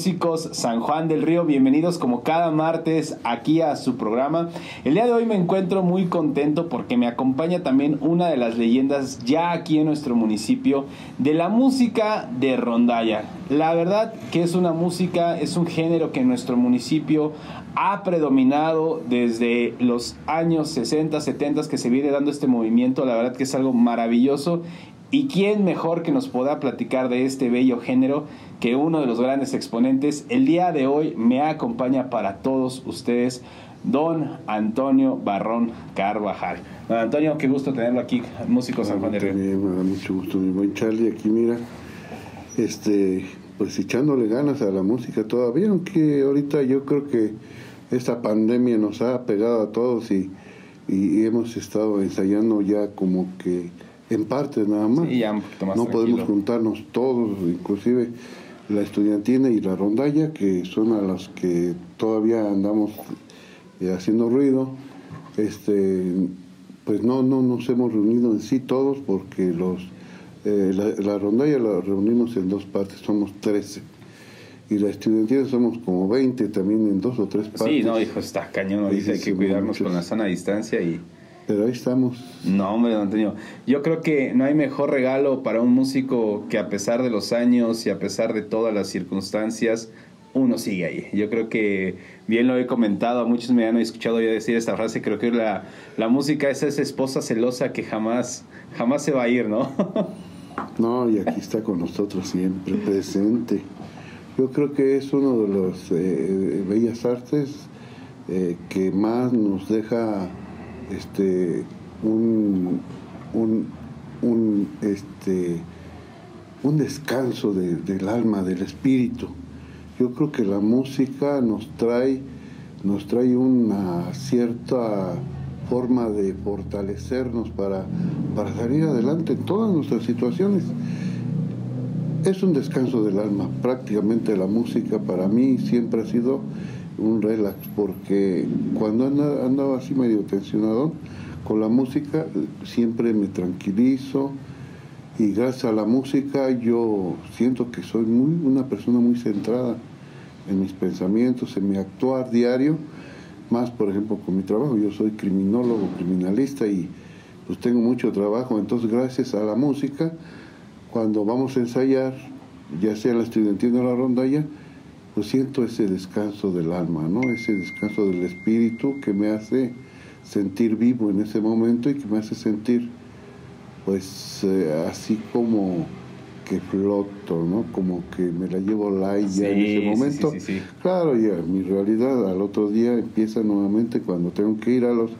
Músicos San Juan del Río, bienvenidos como cada martes aquí a su programa. El día de hoy me encuentro muy contento porque me acompaña también una de las leyendas ya aquí en nuestro municipio de la música de rondalla. La verdad que es una música, es un género que en nuestro municipio ha predominado desde los años 60, 70 que se viene dando este movimiento. La verdad que es algo maravilloso ¿Y quién mejor que nos pueda platicar de este bello género que uno de los grandes exponentes? El día de hoy me acompaña para todos ustedes don Antonio Barrón Carvajal. Don Antonio, qué gusto tenerlo aquí, músico San Juan de Río. me da mucho gusto, mi buen Charlie. Aquí, mira, este, pues echándole ganas a la música todavía, aunque ahorita yo creo que esta pandemia nos ha pegado a todos y, y hemos estado ensayando ya como que en parte nada más. no podemos juntarnos todos, inclusive la estudiantina y la rondalla, que son a las que todavía andamos eh, haciendo ruido. Este, pues no, no nos hemos reunido en sí todos porque los eh, la, rondalla la reunimos en dos partes, somos 13. Y la estudiantina somos como 20 también en dos o tres partes. Sí, no, hijo, está cañón, dice, hay que cuidarnos con la sana distancia y pero ahí estamos. No, hombre, don Antonio. Yo creo que no hay mejor regalo para un músico que a pesar de los años y a pesar de todas las circunstancias, uno sigue ahí. Yo creo que, bien lo he comentado, a muchos me han escuchado yo decir esta frase, creo que la, la música es esa esposa celosa que jamás, jamás se va a ir, ¿no? no, y aquí está con nosotros siempre, presente. Yo creo que es uno de los eh, bellas artes eh, que más nos deja este, un, un, este, un descanso del alma, del espíritu. Yo creo que la música nos trae, nos trae una cierta forma de fortalecernos para, para salir adelante en todas nuestras situaciones. Es un descanso del alma, prácticamente la música para mí siempre ha sido un relax, porque cuando andaba así medio tensionado con la música, siempre me tranquilizo y gracias a la música yo siento que soy muy, una persona muy centrada en mis pensamientos, en mi actuar diario, más por ejemplo con mi trabajo, yo soy criminólogo, criminalista y pues tengo mucho trabajo, entonces gracias a la música, cuando vamos a ensayar, ya sea la estudiantina o la rondalla, pues siento ese descanso del alma, ¿no? Ese descanso del espíritu que me hace sentir vivo en ese momento y que me hace sentir, pues, eh, así como que floto, ¿no? Como que me la llevo light ya en ese momento. claro, ya mi realidad al otro día empieza nuevamente cuando tengo que ir a los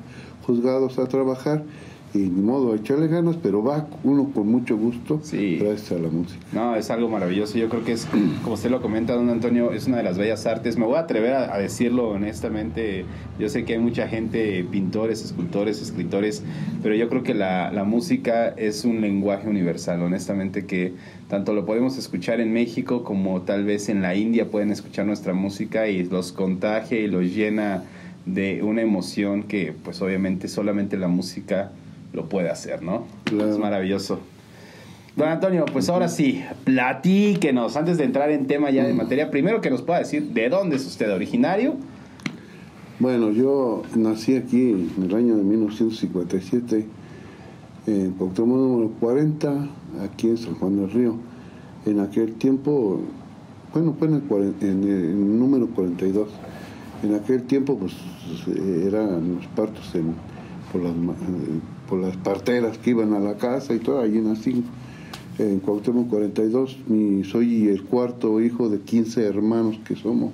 juzgados a trabajar y ni modo, a echarle ganas, pero va uno con mucho gusto sí. gracias a la música. No, es algo maravilloso. Yo creo que es, como usted lo comenta, don Antonio, es una de las bellas artes. Me voy a atrever a, decirlo honestamente. Yo sé que hay mucha gente, pintores, escultores, escritores, pero yo creo que la, la música es un lenguaje universal, honestamente, que tanto lo podemos escuchar en México como tal vez en la India pueden escuchar nuestra música y los contagia y los llena de una emoción que pues obviamente solamente la música lo puede hacer, ¿no? Es maravilloso. Don Antonio, pues ahora sí, platíquenos, antes de entrar en tema ya de mm. materia, primero que nos pueda decir de dónde es usted originario. Bueno, yo nací aquí en el año de 1957, en Cuauhtémoc número 40, aquí en San Juan del Río. En aquel tiempo, bueno, fue en el, número 42. En aquel tiempo, pues, eran los partos en, por las por las parteras que iban a la casa y todo, allí nací. En Cuauhtémoc 42, mi, soy el cuarto hijo de 15 hermanos que somos.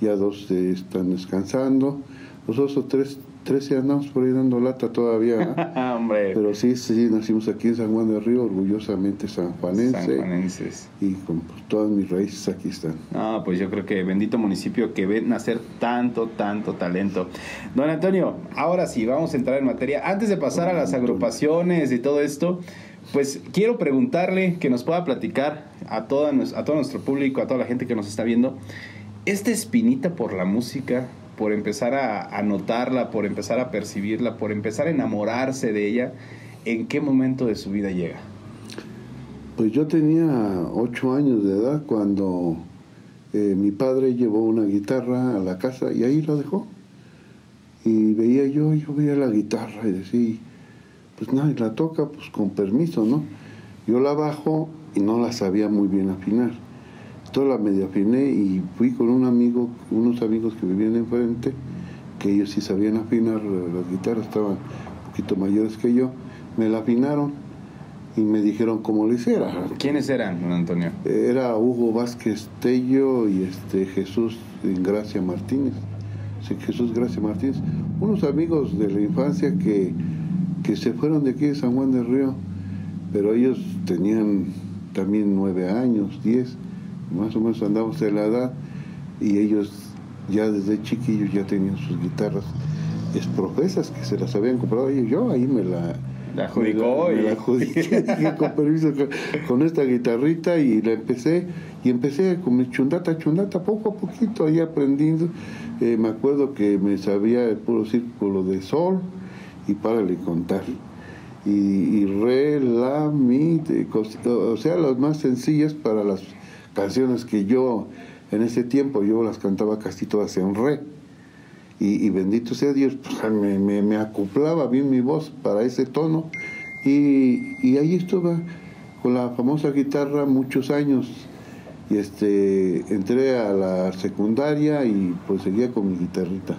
Ya dos están descansando. Los otros tres 13 andamos por ahí dando lata todavía. Hombre. Pero sí, sí, nacimos aquí en San Juan del Río, orgullosamente sanjuanense. Sanjuanenses. Y con pues, todas mis raíces aquí están. Ah, pues yo creo que bendito municipio que ve nacer tanto, tanto talento. Don Antonio, ahora sí, vamos a entrar en materia. Antes de pasar a las agrupaciones y todo esto, pues quiero preguntarle que nos pueda platicar a, toda, a todo nuestro público, a toda la gente que nos está viendo, esta espinita por la música por empezar a, notarla, por empezar a percibirla, por empezar a enamorarse de ella, ¿en qué momento de su vida llega? Pues yo tenía ocho años de edad cuando eh, mi padre llevó una guitarra a la casa y ahí la dejó. Y veía yo, yo veía la guitarra y decía, pues nadie la toca, pues con permiso, ¿no? Yo la bajo y no la sabía muy bien afinar. Entonces la medio afiné y fui con un amigo, unos amigos que vivían enfrente, que ellos sí sabían afinar las guitarras, estaban un poquito mayores que yo, me la afinaron y me dijeron cómo lo hiciera. ¿Quiénes eran, don Antonio? Era Hugo Vázquez Tello y este Jesús Gracia Martínez. Jesús Gracia Martínez, unos amigos de la infancia que, que se fueron de aquí de San Juan del Río, pero ellos tenían también nueve años, diez, más o menos andamos de la edad, y ellos ya desde chiquillos ya tenían sus guitarras es profesas que se las habían comprado y yo ahí me la la adjudicó me, la adjudiqué, con permiso con, esta guitarrita y la empecé y empecé con mi chundata chundata poco a poquito ahí aprendiendo. Eh, me acuerdo que me sabía el puro círculo de sol y para de contar. Y, y re la mi o sea las más sencillas para las canciones que yo en ese tiempo yo las cantaba casi todas en re. Y, bendito sea Dios, pues, me, me, acoplaba bien mi voz para ese tono. Y, y, ahí estuve con la famosa guitarra muchos años. Y este entré a la secundaria y pues seguía con mi guitarrita.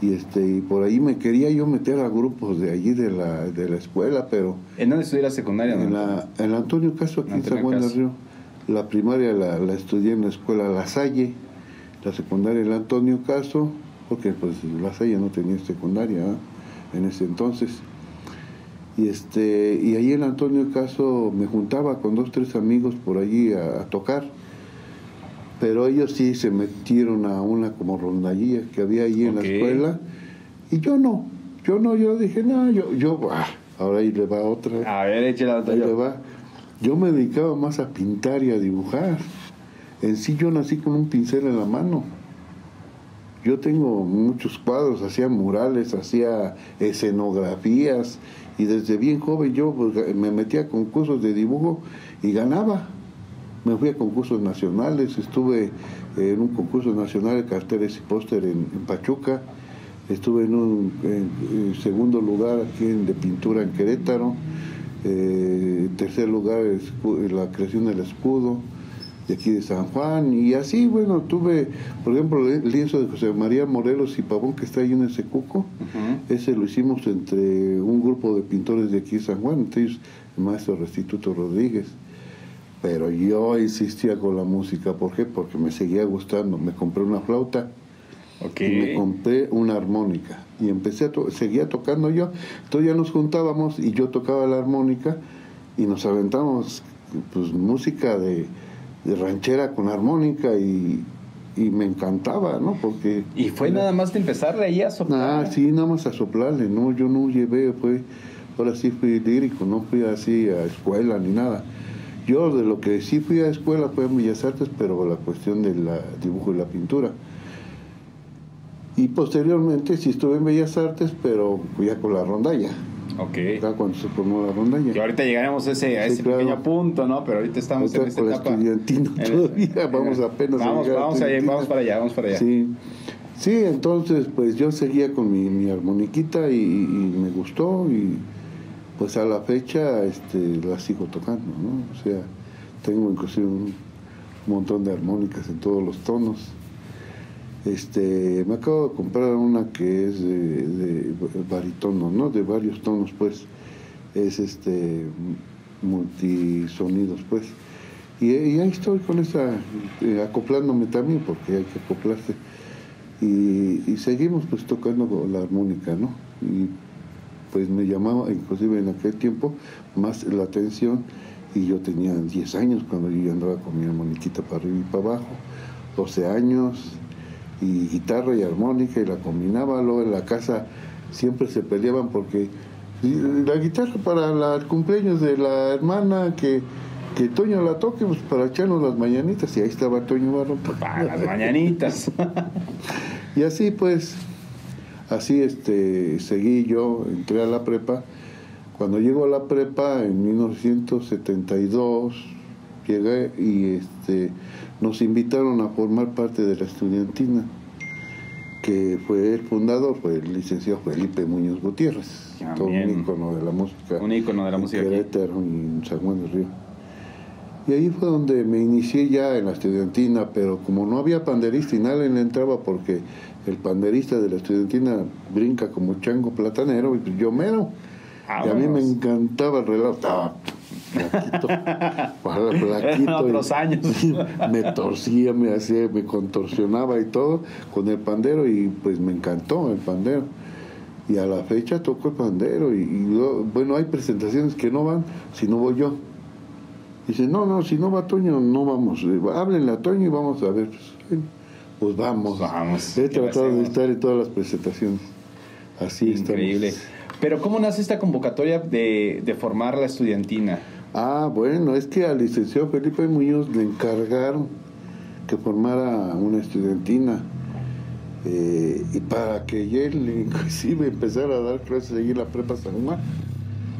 Y este y por ahí me quería yo meter a grupos de allí de la, de la escuela pero ¿en dónde estudié la secundaria? En la en Antonio Caso aquí en San Juan del Río la primaria la, la estudié en la escuela La Salle la secundaria en Antonio Caso porque pues La Salle no tenía secundaria en ese entonces. Y, este, y ahí en Antonio Caso me juntaba con dos, tres amigos por allí a, tocar. Pero ellos sí se metieron a una como rondallía que había allí en la escuela. Y yo no, yo no, yo dije, no, yo, yo, ah, ahora ahí le va otra. A ver, échale otra. le va. Yo me dedicaba más a pintar y a dibujar. En sí yo nací con un pincel en la mano. Yo tengo muchos cuadros, hacía murales, hacía escenografías y desde bien joven yo pues, me metía a concursos de dibujo y ganaba. Me fui a concursos nacionales, estuve en un concurso nacional de carteles y póster en, Pachuca, estuve en un segundo lugar aquí en, de pintura en Querétaro, eh, tercer lugar la creación del escudo, de aquí de San Juan y así, bueno, tuve, por ejemplo, el lienzo de José María Morelos y Pavón que está ahí en ese cuco, ese lo hicimos entre un grupo de pintores de aquí de San Juan, entre ellos el maestro Restituto Rodríguez. Pero yo insistía con la música, ¿por qué? Porque me seguía gustando. Me compré una flauta y me compré una armónica. Y empecé a seguía tocando yo. Entonces ya nos juntábamos y yo tocaba la armónica y nos aventamos pues música de, de ranchera con armónica y, y me encantaba, ¿no? Porque... ¿Y fue nada más de empezarle ahí a soplar? Ah, sí, nada más a soplarle, ¿no? Yo no llevé, fue, ahora sí fui lírico, no fui así a escuela ni nada. Yo de lo que sí fui a escuela fue a Bellas Artes, pero la cuestión del dibujo y la pintura. Y posteriormente sí estuve en Bellas Artes, pero ya con la rondalla. Ok. cuando se formó la ronda. Y ahorita llegaremos a ese, a ese pequeño punto, ¿no? Pero ahorita estamos en esta etapa. todavía, vamos apenas vamos, a vamos, vamos para allá, vamos para allá. Sí. Sí, entonces pues yo seguía con mi, mi armoniquita y, me gustó y pues a la fecha este, la sigo tocando, ¿no? O sea, tengo inclusive un montón de armónicas en todos los tonos. Este, me acabo de comprar una que es de, de baritono, ¿no? De varios tonos, pues. Es este multisonidos, pues. Y, ahí estoy con esa, eh, acoplándome también, porque hay que acoplarse. Y, seguimos pues tocando la armónica, ¿no? Y pues me llamaba, inclusive en aquel tiempo, más la atención. Y yo tenía 10 años cuando yo andaba con mi armoniquita para arriba y para abajo, 12 años, y guitarra y armónica y la combinaba. Luego en la casa siempre se peleaban porque la guitarra para el cumpleaños de la hermana que, que Toño la toque pues para echarnos las mañanitas y ahí estaba Toño Barro. Para las mañanitas. y así pues, así este seguí yo, entré a la prepa. Cuando llego a la prepa en 1972, llegué y este, nos invitaron a formar parte de la estudiantina, que fue el fundador, fue el licenciado Felipe Muñoz Gutiérrez, Ah, todo un ícono de la música. Un ícono de la en música. Querétaro y en San Juan del Río. Y ahí fue donde me inicié ya en la estudiantina, pero como no había panderista y nadie le entraba porque el panderista de la estudiantina brinca como chango platanero, y pues yo mero. y a mí me encantaba el reloj. Flaquito, para flaquito, y otros años. me torcía, me hacía, me contorsionaba y todo con el pandero y pues me encantó el pandero. Y a la fecha toco el pandero y, y yo- bueno, hay presentaciones que no van si no voy yo. Dice, no, no, si no va Toño, no vamos. Háblenle a Toño y vamos a ver. Pues, Pues vamos. Vamos, He ¿qué le tratado de estar en todas las presentaciones. Así Increíble. estamos. Pero ¿cómo nace esta convocatoria de, de formar la estudiantina? Ah, bueno, es que al licenciado Felipe Muñoz le encargaron que formara una estudiantina eh, y para que él inclusive empezara a dar clases ahí en la prepa San Juan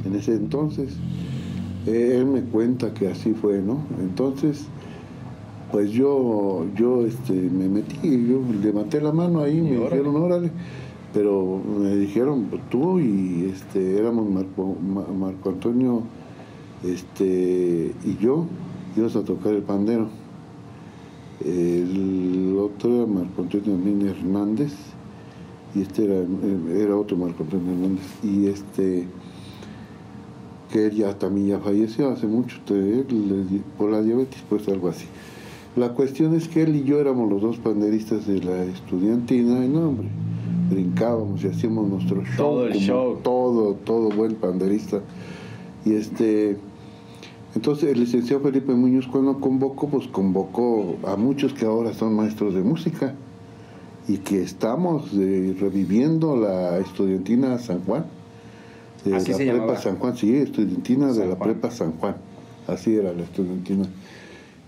en ese entonces. Eh, él me cuenta que así fue, ¿no? Entonces, pues yo, yo este, me metí, yo levanté la mano ahí, Y me órale. dijeron, órale, pero me dijeron, tú y este, éramos Marco, Ma- Marco Antonio este, y yo, íbamos a tocar el pandero. El otro era Marco Antonio Hernández, y este era, era otro Marco Antonio Hernández, y este que él ya también ya falleció hace mucho, por la diabetes, pues algo así. La cuestión es que él y yo éramos los dos panderistas de la estudiantina, y no, hombre, brincábamos y hacíamos nuestro show. Todo el show. Todo, todo buen panderista. Y este, entonces el licenciado Felipe Muñoz cuando convocó, pues convocó a muchos que ahora son maestros de música y que estamos eh, reviviendo la estudiantina San Juan. De Así la prepa llamaba. San Juan, sí, estudiantina de la Juan. prepa San Juan. Así era la estudiantina.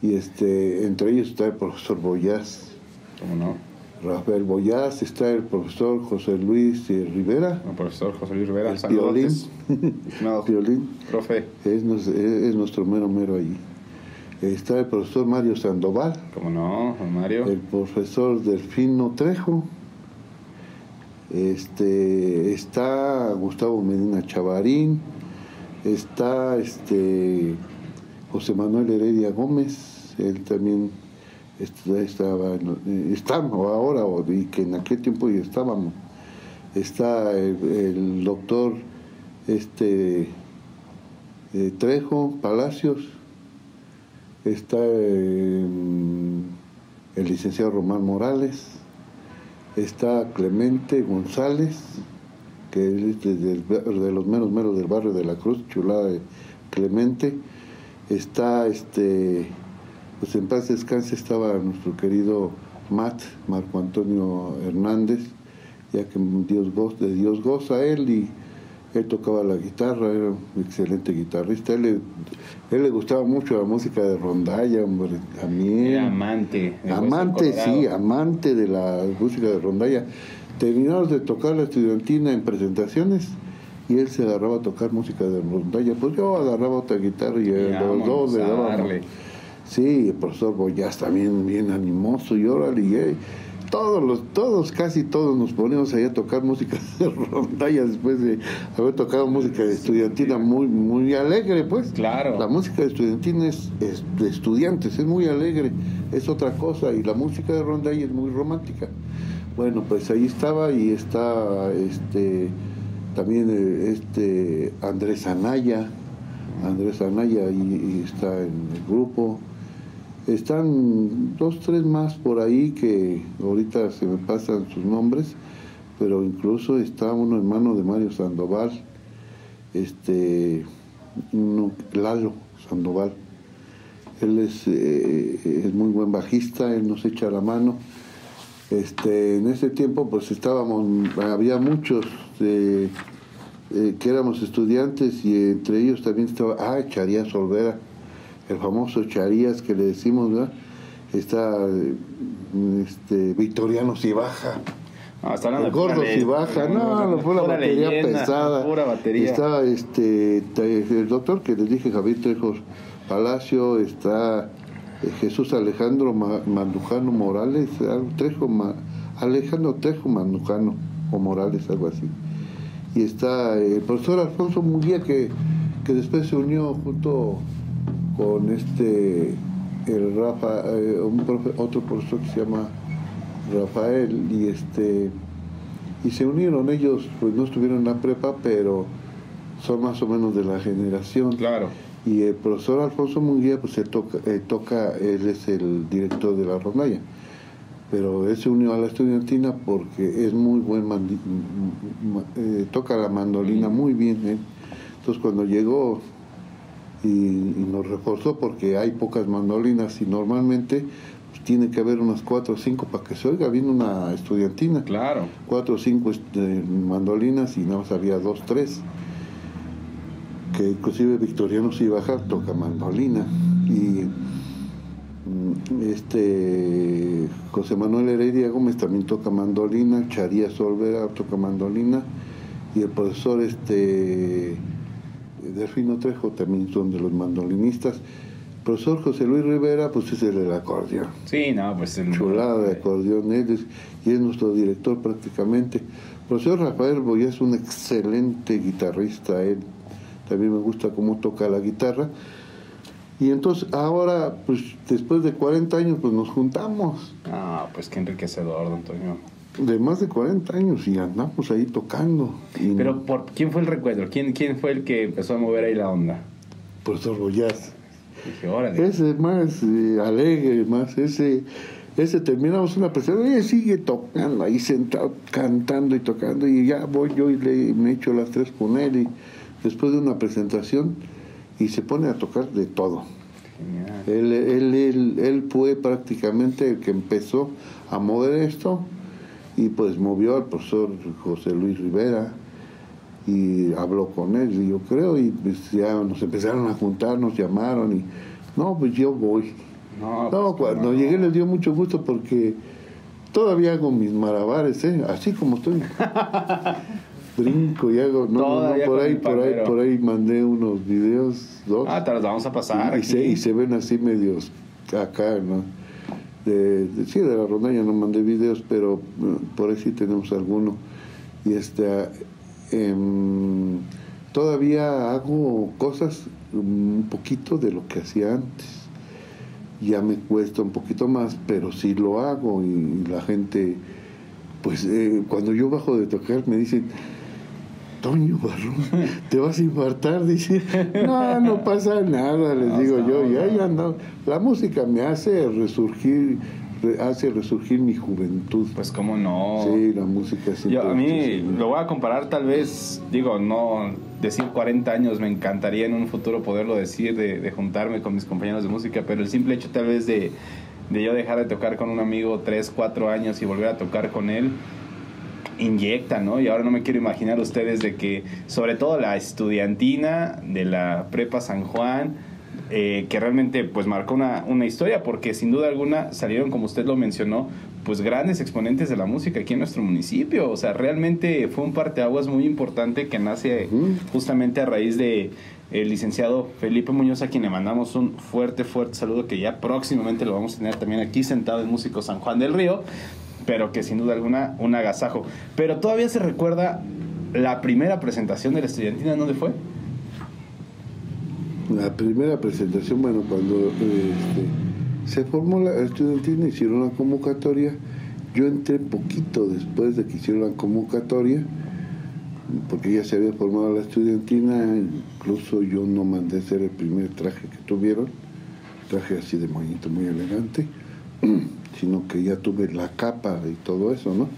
Y este, entre ellos está el profesor Boyás, ¿Cómo no? Rafael Boyás, está el profesor José Luis Rivera, El profesor José Luis Rivera. No, violín, profe, es, es- es nuestro mero mero ahí. Está el profesor Mario Sandoval, ¿cómo no, Mario? el profesor Delfino Trejo, este, está Gustavo Medina Chavarín, está este José Manuel Heredia Gómez, él también estaba, eh, estamos ahora, y que en aquel tiempo ya estábamos. Está el, doctor este eh, Trejo Palacios, está eh, el licenciado Román Morales, está Clemente González, que es ba- de los menos meros del barrio de la Cruz, chulada de Clemente, está este, pues en paz descanse estaba nuestro querido Matt, Marco Antonio Hernández, ya que Dios goza, de Dios goza él y él tocaba la guitarra, era un excelente guitarrista, él le, él le gustaba mucho la música de rondalla, hombre, también. Era amante. Amante, sí, amante de la música de rondalla. Terminamos de tocar la estudiantina en presentaciones y él se agarraba a tocar música de rondalla. Pues yo agarraba otra guitarra y, Y los dos le dábamos. Sí, el profesor Boyás también bien animoso y órale, y, eh, todos los, todos, casi todos nos poníamos ahí a tocar música de rondalla después de haber tocado música estudiantina muy, muy alegre, pues. Claro. La música estudiantina es, es de estudiantes, es muy alegre, es otra cosa, y la música de rondalla es muy romántica. Bueno, pues ahí estaba y está este también eh, este Andrés Anaya, Andrés Anaya y, y está en el grupo. Están dos, tres más por ahí que ahorita se me pasan sus nombres, pero incluso está uno hermano de Mario Sandoval, este uno, Lalo Sandoval. Él es, eh, es muy buen bajista, él nos echa la mano. Este, en ese tiempo pues estábamos, había muchos eh, eh, que éramos estudiantes y entre ellos también estaba, ah, Charías Olvera, el famoso Charías que le decimos, ¿verdad? Está eh, este, Victoriano está hablando El de pura gordo si baja, no, no fue la batería leyenda, pesada. Pura batería. Estaba este, te- el doctor que les dije, Javier Trejo Palacio está eh, Jesús Alejandro Mandujano Morales, Trejo, Alejandro Trejo Mandujano o Morales, algo así. Y está el profesor Alfonso Munguía que, que después se unió junto con este el Rafa, eh, otro profesor que se llama Rafael y este y se unieron ellos, pues no estuvieron en la prepa, pero son más o menos de la generación. Claro. Y el profesor Alfonso Munguía, pues se toca, eh, toca, él es el director de la rondalla. Pero él se unió a la estudiantina porque es muy buen, eh, toca la mandolina muy bien. ¿eh? Entonces cuando llegó y, nos reforzó porque hay pocas mandolinas y normalmente pues, tiene que haber unas cuatro o cinco para que se oiga bien una estudiantina. Claro. Cuatro o cinco este, mandolinas y nada más había dos, tres que inclusive Victoriano bajar toca mandolina y mm, este José Manuel Heredia Gómez también toca mandolina, Charía Solvera toca mandolina y el profesor este Delfino Trejo también son de los mandolinistas. El profesor José Luis Rivera, pues es el del acordeón. Sí, no, pues el... Chulada de acordeón, él es, y es nuestro director prácticamente. El profesor Rafael Boya es un excelente guitarrista, él también me gusta cómo toca la guitarra. Y entonces ahora, pues después de 40 años, pues nos juntamos. Ah, pues qué enriquecedor, don Antonio. De más de 40 años y andamos ahí tocando. Pero por ¿quién fue el recuerdo? ¿Quién, ¿Quién fue el que empezó a mover ahí la onda? Profesor Boyaz. Dije, órale. Ese más eh, alegre, más ese ese terminamos una presentación y sigue tocando ahí sentado, cantando y tocando y ya voy yo y le, me echo las tres con él y después de una presentación y se pone a tocar de todo. Él, él, él, él, fue prácticamente el que empezó a mover esto y pues movió al profesor José Luis Rivera y habló con él, y yo creo, y pues ya nos empezaron a juntar, nos llamaron y no, pues yo voy. No, pues, cuando llegué les dio mucho gusto porque todavía hago mis malabares, ¿eh? así como estoy. brinco y hago. No, no, por ahí, por ahí, por ahí mandé unos videos, dos. Ah, te los vamos a pasar. Y, se, y se, ven así medios acá, ¿no? De, sí, de la rondalla no mandé videos, pero eh, por ahí sí tenemos alguno. Y este, em, todavía hago cosas un poquito de lo que hacía antes. Ya me cuesta un poquito más, pero sí lo hago y, la gente, pues eh, cuando yo bajo de tocar me dicen, Toño Barrón, te vas a infartar, dice, no, no pasa nada, les digo yo, ya, ya no, la música me hace resurgir, hace resurgir mi juventud. Pues cómo no. Sí, la música Yo, A mí lo voy a comparar tal vez, digo, no decir 40 años, me encantaría en un futuro poderlo decir, de, de juntarme con mis compañeros de música, pero el simple hecho tal vez de, de yo dejar de tocar con un amigo 3, 4 años y volver a tocar con él, inyecta, ¿no? Y ahora no me quiero imaginar ustedes de que, sobre todo la estudiantina de la Prepa San Juan, eh, que realmente pues marcó una, una, historia, porque sin duda alguna salieron, como usted lo mencionó, pues grandes exponentes de la música aquí en nuestro municipio. O sea, realmente fue un parteaguas muy importante que nace justamente a raíz de el licenciado Felipe Muñoz, a quien le mandamos un fuerte, fuerte saludo, que ya próximamente lo vamos a tener también aquí sentado en Músico San Juan del Río pero que sin duda alguna un agasajo. Pero todavía se recuerda la primera presentación de la estudiantina, ¿dónde fue? La primera presentación, bueno, cuando este, se formó la estudiantina, hicieron la convocatoria, yo entré poquito después de que hicieron la convocatoria, porque ya se había formado la estudiantina, incluso yo no mandé hacer el primer traje que tuvieron, traje así de moñito, muy elegante. sino que ya tuve la capa y todo eso, ¿no?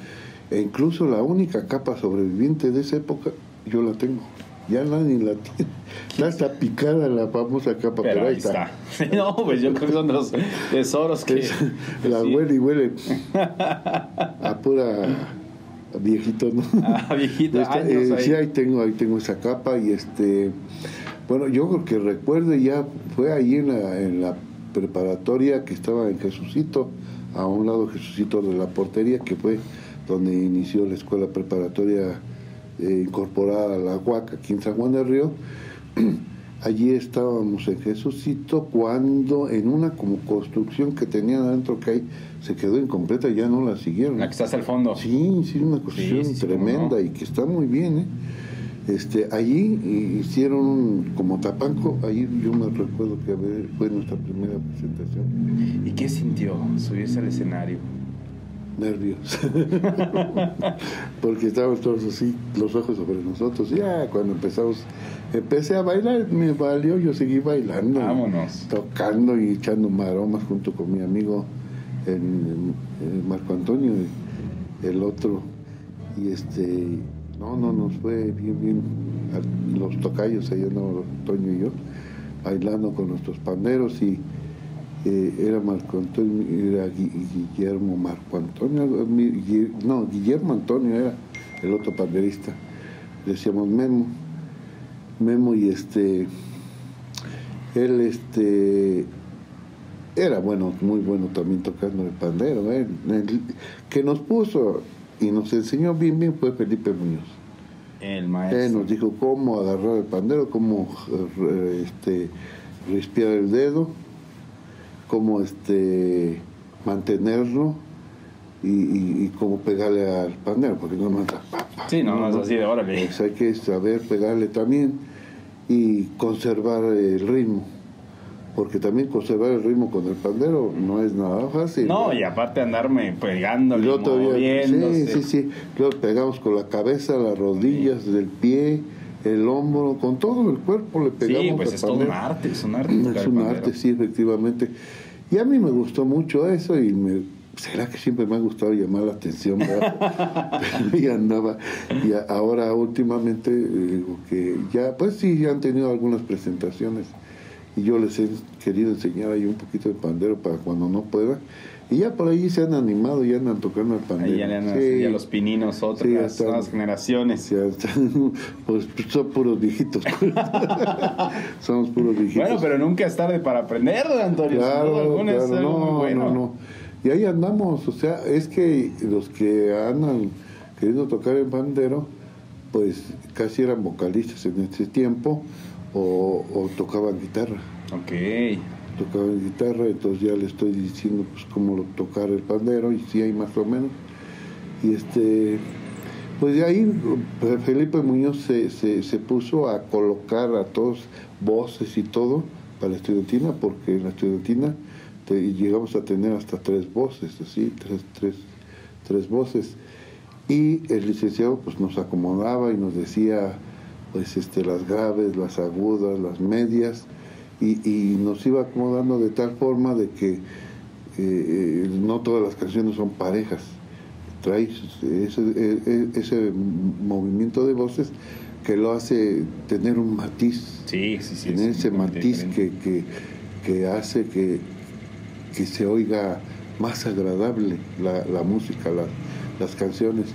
E incluso la única capa sobreviviente de esa época, yo la tengo. Ya nadie la tiene. Ya está picada la famosa capa, pero, ahí está. no, pues yo creo que son los tesoros que... la huele y huele a pura viejito, ¿no? Ah, viejito, eh, Sí, ahí tengo, ahí tengo esa capa y este... Bueno, yo creo que recuerdo ya fue ahí en la, en la preparatoria que estaba en Jesucito, a un lado Jesucito de la Portería, que fue donde inició la escuela preparatoria eh, incorporada a la Huaca, aquí en San Juan del Río. allí estábamos en Jesucito cuando en una como construcción que tenían adentro que hay se quedó incompleta, ya no la siguieron. La que está hasta el fondo. Sí, sí, una construcción Sí, sí, sí, tremenda no. y que está muy bien, ¿eh? Este, allí hicieron como Tapanco, ahí yo me recuerdo que fue nuestra primera presentación. ¿Y qué sintió subirse al escenario? Nervios. Porque estábamos todos así, los ojos sobre nosotros. Ya cuando empezamos, empecé a bailar, me valió, yo seguí bailando. Vámonos. Tocando y echando maromas junto con mi amigo en, en Marco Antonio, el otro. Y este, no, no, nos fue bien, bien. Los tocayos, allá no, Toño y yo, bailando con nuestros panderos y eh, era Marco Antonio, era Gui- Guillermo Marco Antonio, no, Guillermo Antonio era el otro panderista, decíamos Memo, Memo y este, él este, era bueno, muy bueno también tocando el pandero, ¿eh? Que nos puso y nos enseñó bien bien fue Felipe Muñoz. El Él maestro. nos dijo cómo agarrar el pandero, cómo eh, este, respirar el dedo, cómo este, mantenerlo y, y- y cómo pegarle al pandero, porque no manda. Sí, no, no es así de órale. Pues hay que saber pegarle también y conservar el ritmo, porque también conservar el ritmo con el pandero no es nada fácil. No, y aparte andarme todavía, moviéndose. sí, sí, sí. Luego pegamos con la cabeza, las rodillas, del pie, el hombro, con todo el cuerpo le pegamos. Sí, pues es todo un arte, es un arte. Es un arte, sí, efectivamente. Y a mí me gustó mucho eso y me, será que siempre me ha gustado llamar la atención. Pero ya andaba. Y ahora últimamente eh, digo que ya, pues sí, ya han tenido algunas presentaciones y yo les he querido enseñar ahí un poquito de pandero para cuando no pueda. Y ya por ahí se han animado y andan tocando el pandero. Ahí ya le han Sí. ya los pininos, otras Sí, están. nuevas generaciones. Ya están, pues son puros viejitos. Somos puros viejitos. Bueno, pero nunca es tarde para aprender, Antonio. Claro, es claro, muy no, bueno. no, no. Y ahí andamos, o sea, es que los que andan queriendo tocar el bandero, pues casi eran vocalistas en ese tiempo o, o tocaban guitarra. Ok. Tocaban guitarra, entonces ya le estoy diciendo pues cómo lo- tocar el pandero y sí hay más o menos. Y este, pues de ahí eh, Felipe Muñoz se, se, se puso a colocar a todos voces y todo para la estudiantina, porque en la estudiantina te- llegamos a tener hasta tres voces, así, tres, tres, tres voces. Y el licenciado pues nos acomodaba y nos decía pues este las graves, las agudas, las medias, y, y nos iba acomodando de tal forma de que eh, no todas las canciones son parejas. Trae ese, e- ese movimiento de voces que lo hace tener un matiz, Sí, sí, sí. tener es ese matiz que, que, que hace que, que se oiga más agradable la, la música, la- las canciones.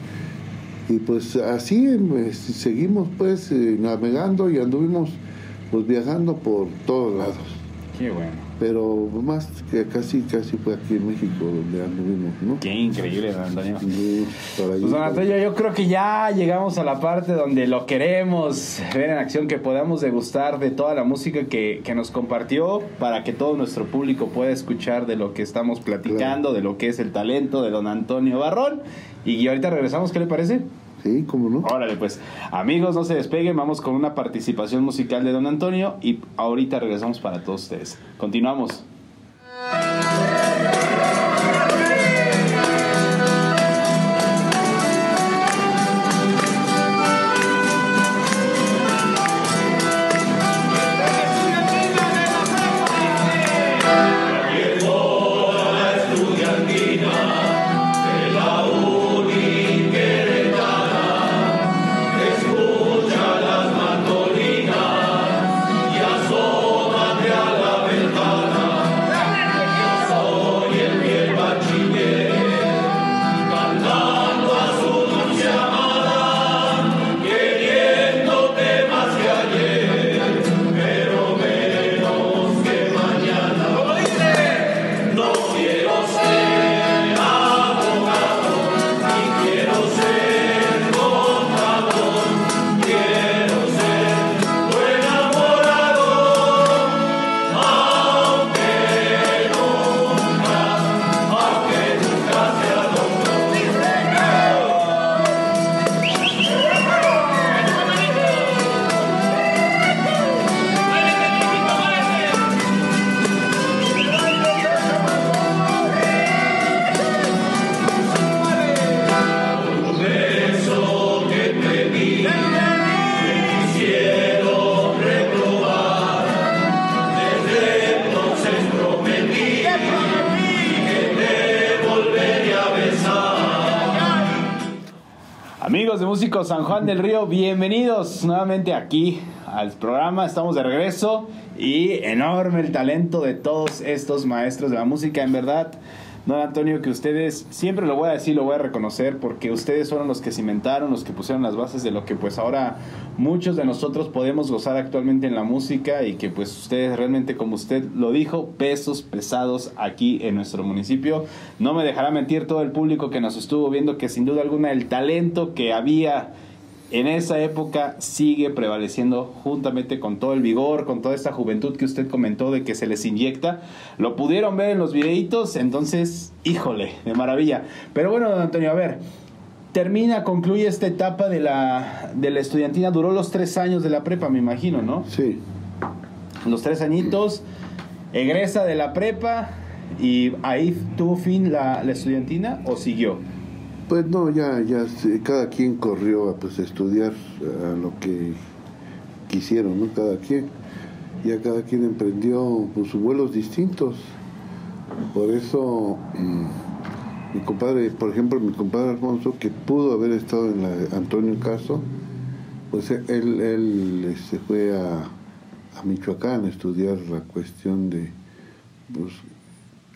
Y pues así eh, seguimos pues eh, navegando y anduvimos pues viajando por todos lados. Qué bueno. Pero más que casi casi fue aquí en México donde anduvimos, ¿no? Qué increíble, don Antonio. Pues don Antonio, yo creo que ya llegamos a la parte donde lo queremos ver en acción, que podamos degustar de toda la música que, que nos compartió para que todo nuestro público pueda escuchar de lo que estamos platicando, de lo que es el talento de don Antonio Barrón. Y ahorita regresamos, ¿qué le parece? Sí, cómo no. Órale, pues amigos, no se despeguen, vamos con una participación musical de don Antonio y ahorita regresamos para todos ustedes. Continuamos. San Juan del Río, bienvenidos nuevamente aquí al programa. Estamos de regreso y enorme el talento de todos estos maestros de la música. En verdad, Antonio, que ustedes, siempre lo voy a decir, lo voy a reconocer, porque ustedes fueron los que cimentaron, los que pusieron las bases de lo que pues ahora muchos de nosotros podemos gozar actualmente en la música y que pues ustedes realmente, como usted lo dijo, pesos pesados aquí en nuestro municipio. No me dejará mentir todo el público que nos estuvo viendo que sin duda alguna el talento que había en esa época sigue prevaleciendo juntamente con todo el vigor, con toda esta juventud que usted comentó de que se les inyecta. Lo pudieron ver en los videitos, entonces, híjole, de maravilla. Pero bueno, don Antonio, a ver, termina, concluye esta etapa de la, de la estudiantina. Duró los tres años de la prepa, me imagino, ¿no? Sí. Los tres añitos, egresa de la prepa y ahí tuvo fin la, la estudiantina o siguió? Pues no, ya, ya cada quien corrió a pues, estudiar a lo que quisieron, ¿no? Cada quien. Ya cada quien emprendió pues, sus vuelos distintos. Por eso, mm, mi compadre, por ejemplo, mi compadre Alfonso, que pudo haber estado en la Antonio Caso, pues él, él se este, fue a, Michoacán a estudiar la cuestión de pues,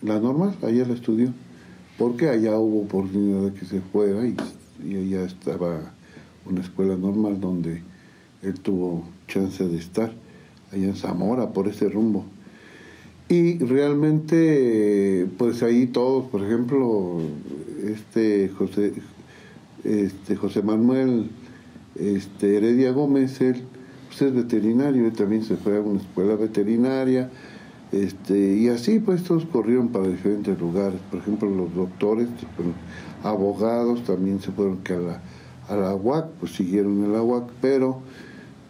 la normal, allá la estudió porque allá hubo oportunidad de que se fuera y, allá estaba una escuela normal donde él tuvo chance de estar, allá en Zamora, por ese rumbo. Y realmente, pues ahí todos, por ejemplo, este José, este José Manuel este Heredia Gómez, él pues es veterinario, él también se fue a una escuela veterinaria, este, y así pues todos corrieron para diferentes lugares. Por ejemplo, los doctores, abogados también se fueron que a la, a la UAC, pues siguieron en la UAC, pero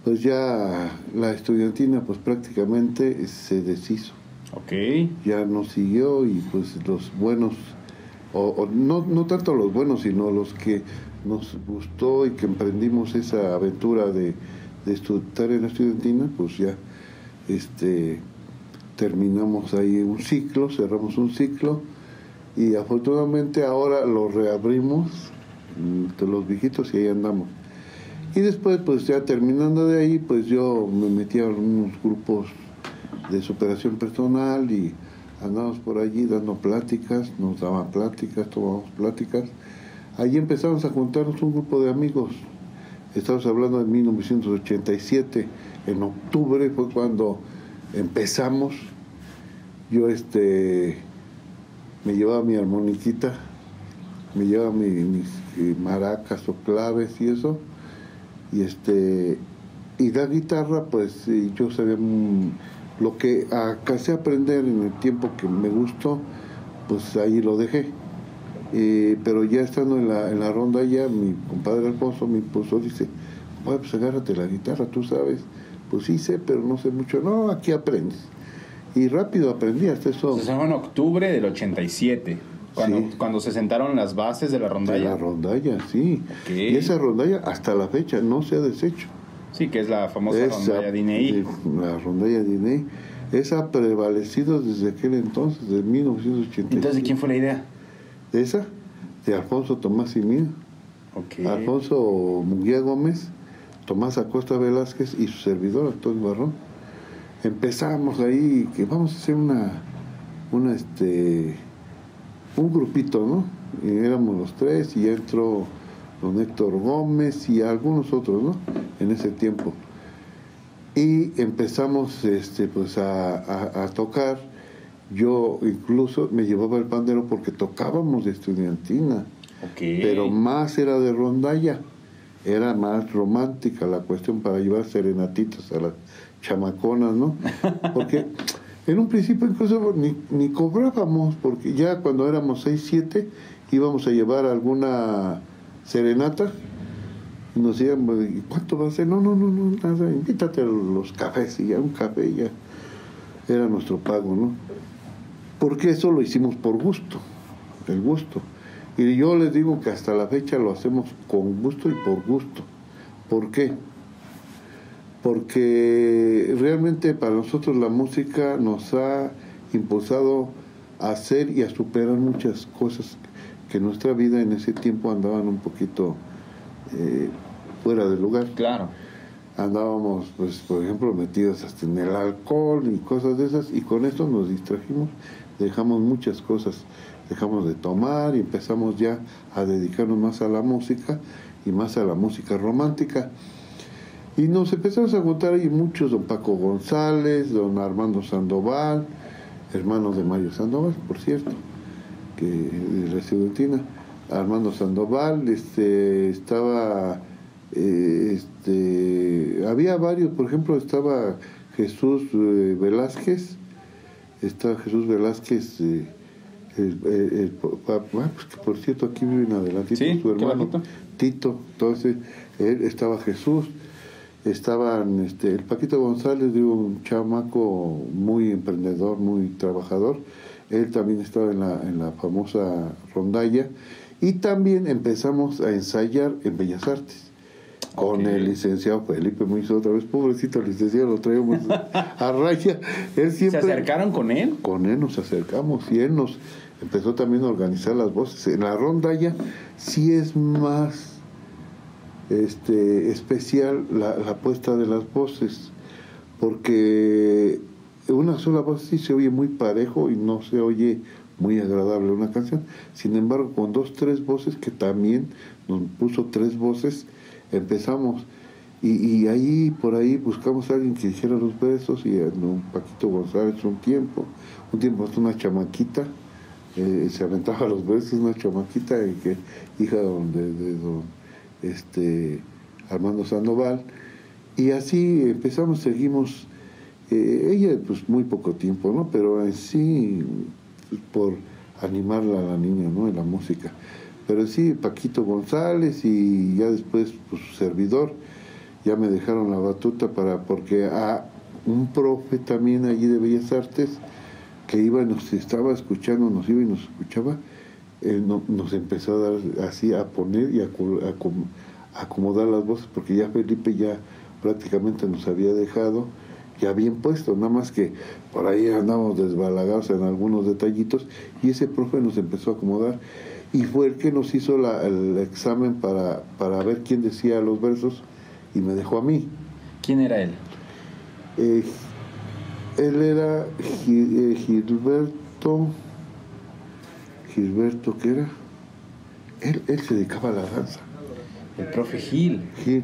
pues ya la estudiantina pues prácticamente se deshizo. Ok. Ya no siguió y pues los buenos, o, no, no tanto los buenos, sino los que nos gustó y que emprendimos esa aventura de, de estudiar en la estudiantina, pues ya este terminamos ahí un ciclo, cerramos un ciclo y afortunadamente ahora lo reabrimos los viejitos y ahí andamos. Y después, pues ya terminando de ahí, pues yo me metí a unos grupos de superación personal y andamos por allí dando pláticas, nos daban pláticas, tomamos pláticas. Allí empezamos a juntarnos un grupo de amigos. Estamos hablando de 1987. En octubre fue cuando empezamos, yo este me llevaba mi armoniquita, me llevaba mis eh, maracas o claves y eso, y este y la guitarra pues yo sabía lo que acabé a aprender en el tiempo que me gustó, pues ahí lo dejé. pero ya estando en la, en la ronda ya, mi compadre Alfonso, mi esposo, dice, bueno, pues agárrate la guitarra, tú sabes. Pues sí sé, pero no sé mucho. No, aquí aprendes. Y rápido aprendí hasta eso. Se fue en octubre del 87. Cuando, cuando se sentaron las bases de la rondalla. De la rondalla, sí. Y esa rondalla hasta la fecha no se ha deshecho. Sí, que es la famosa rondalla Diney. La rondalla Diney. Esa ha prevalecido desde aquel entonces, desde 1987. Entonces, ¿de quién fue la idea? De esa, de Alfonso Tomás y. Okay. Alfonso Munguía Gómez Tomás Acosta Velázquez y su servidor Antonio Barrón. Empezamos ahí que vamos a hacer una, una este, un grupito, ¿no? Y éramos los tres y entró don Héctor Gómez y algunos otros, ¿no? En ese tiempo. Y empezamos este, pues a, a tocar. Yo incluso me llevaba el pandero porque tocábamos de estudiantina. Pero más era de rondalla era más romántica la cuestión para llevar serenatitos a las chamaconas, ¿no? Porque en un principio incluso ni, ni cobrábamos, porque ya cuando éramos 6, 7 íbamos a llevar alguna serenata y nos íbamos, ¿cuánto va a ser? No, no, no, no, nada, invítate a los cafés y ya un café ya era nuestro pago, ¿no? Porque eso lo hicimos por gusto, el gusto. Y yo les digo que hasta la fecha lo hacemos con gusto y por gusto. ¿Por qué? Porque realmente para nosotros la música nos ha impulsado a hacer y a superar muchas cosas que en nuestra vida en ese tiempo andaban un poquito eh, fuera del lugar. Claro. Andábamos, pues, por ejemplo, metidos hasta en el alcohol y cosas de esas, y con esto nos distrajimos, dejamos muchas cosas, dejamos de tomar y empezamos ya a dedicarnos más a la música y más a la música romántica. Y nos empezamos a juntar ahí muchos, don Paco González, don Armando Sandoval, hermanos de Mario Sandoval, por cierto, que de la Armando Sandoval, este, estaba, eh, este, había varios, por ejemplo, estaba Jesús eh, Velázquez, estaba Jesús Velázquez, eh, el, el- el- ah, pues que por cierto aquí viven adelantito Sí, su hermano. Tito, entonces él estaba Jesús, estaban este, el Paquito González, digo, un chamaco muy emprendedor, muy trabajador, él también estaba en la, en la famosa rondalla y también empezamos a ensayar en Bellas Artes. Con el licenciado Felipe Muiz otra vez, pobrecito licenciado, lo traemos a raya. Él siempre ¿Se acercaron con él? con él nos acercamos y él nos empezó también a organizar las voces. En la rondalla sí es más este, especial la, la puesta de las voces, porque una sola voz sí se oye muy parejo y no se oye muy agradable una canción. Sin embargo, con dos, tres voces, que también nos puso tres voces, empezamos. Y, ahí, por ahí, buscamos a alguien que dijera los versos y don Paquito González un tiempo. Un tiempo hasta una chamaquita, eh, se aventaba los versos, una chamaquita que, hija de, don- de, de don este, Armando Sandoval. Y así empezamos, seguimos, eh, ella pues muy poco tiempo, ¿no? Pero en sí, pues, por animarla a la niña, ¿no? En la música. Pero sí, Paquito González y ya después pues, su servidor, ya me dejaron la batuta para, porque a un profe también allí de Bellas Artes, que iba nos estaba escuchando, nos iba y nos escuchaba, nos empezó a dar así, a poner y a, a acomodar las voces, porque ya Felipe ya prácticamente nos había dejado ya bien puesto, nada más que por ahí andamos desbalagados en algunos detallitos, y ese profe nos empezó a acomodar, y fue el que nos hizo la- el examen para, para ver quién decía los versos, y me dejó a mí. ¿Quién era él? Eh, él era eh, Gilberto. Gilberto, ¿qué era? Él, él se dedicaba a la danza. El profe Gil. Gil.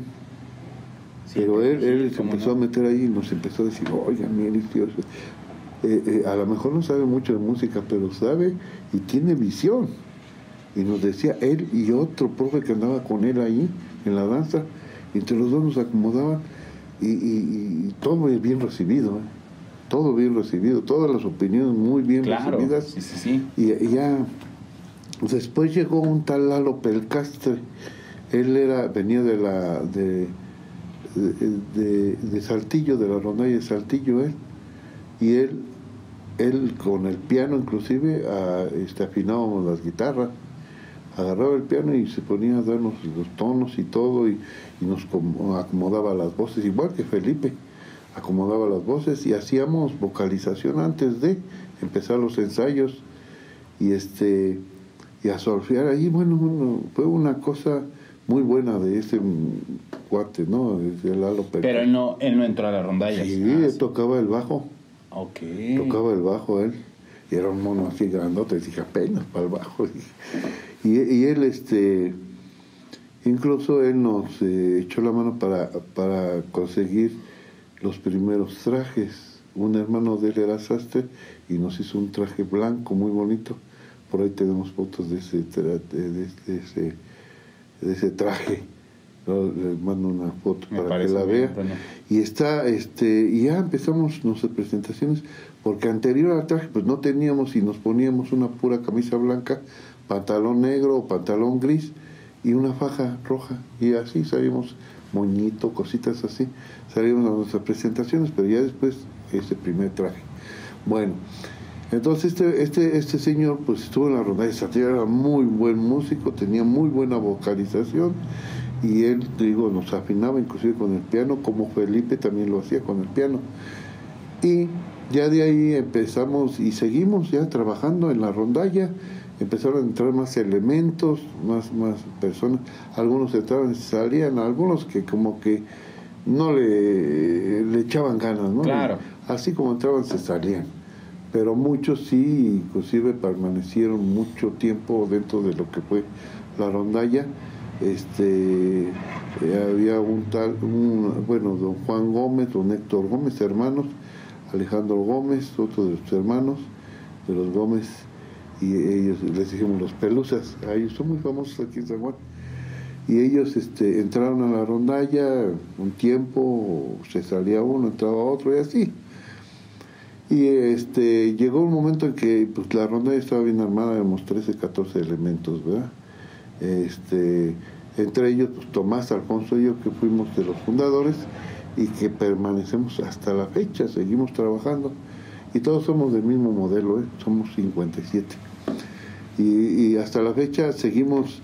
Sí, Pero él, él se ¿cómo empezó no? a meter ahí y nos empezó a decir, oiga, mire, tío, eh, eh, a lo mejor no sabe mucho de música, pero sabe y tiene visión. Y nos decía él y otro profe que andaba con él ahí en la danza, entre los dos nos acomodaban y, y- y todo bien recibido, ¿eh? todo bien recibido, todas las opiniones muy bien Claro. recibidas. Sí, sí, sí. Y, y ya después llegó un tal Lalo Pelcastre. Él era, venía de la de, de, de- de Saltillo, de la rondalla de Saltillo él. Y él, él con el piano inclusive a- este, afinábamos las guitarras. Agarraba el piano y se ponía a darnos los tonos y todo y, y nos como- acomodaba las voces, igual que Felipe acomodaba las voces y hacíamos vocalización antes de empezar los ensayos y este y a solfear ahí bueno, bueno, fue una cosa muy buena de ese cuate no de Lalo Pérez. Pero él no, él no entró a la rondalla. sí, Ah, él tocaba el bajo Ok. tocaba el bajo él y era un mono así grandote dije apenas para el bajo y, y él este incluso él nos eh, echó la mano para para conseguir los primeros trajes. Un hermano de él era sastre y nos hizo un traje blanco muy bonito. Por ahí tenemos fotos de ese de, de- de ese de ese traje. Les mando una foto Me para que la vea. Bueno. y está este y ya empezamos nuestras presentaciones porque anterior al traje pues no teníamos y nos poníamos una pura camisa blanca pantalón negro o pantalón gris y una faja roja. Y así salimos moñito cositas así salimos a nuestras presentaciones pero ya después ese primer traje. Bueno entonces este, este, este señor pues estuvo en la ronda de Santiago, era muy buen músico, tenía muy buena vocalización y él, digo, nos afinaba inclusive con el piano, como Felipe también lo hacía con el piano. Y ya de ahí empezamos y seguimos ya trabajando en la rondalla, empezaron a entrar más elementos, más, más personas, algunos entraban y salían, algunos que como que no le, le echaban ganas, ¿no? Claro. Así como entraban se salían, pero muchos sí, inclusive permanecieron mucho tiempo dentro de lo que fue la rondalla. Este, eh, había un tal, un, bueno, don Juan Gómez, don Héctor Gómez, hermanos, Alejandro Gómez, otro de sus hermanos, de los Gómez, y ellos les dijimos los pelusas, a ellos son muy famosos aquí en San Juan. Y ellos este, entraron a la rondalla un tiempo, se salía uno, entraba otro y así. Y este, llegó un momento en que pues, la rondalla estaba bien armada, éramos 13, 14 elementos, ¿verdad? Este, entre ellos pues, Tomás, Alfonso y yo, que fuimos de los fundadores y que permanecemos hasta la fecha, seguimos trabajando. Y todos somos del mismo modelo, ¿eh? somos 57. Y, y hasta la fecha seguimos,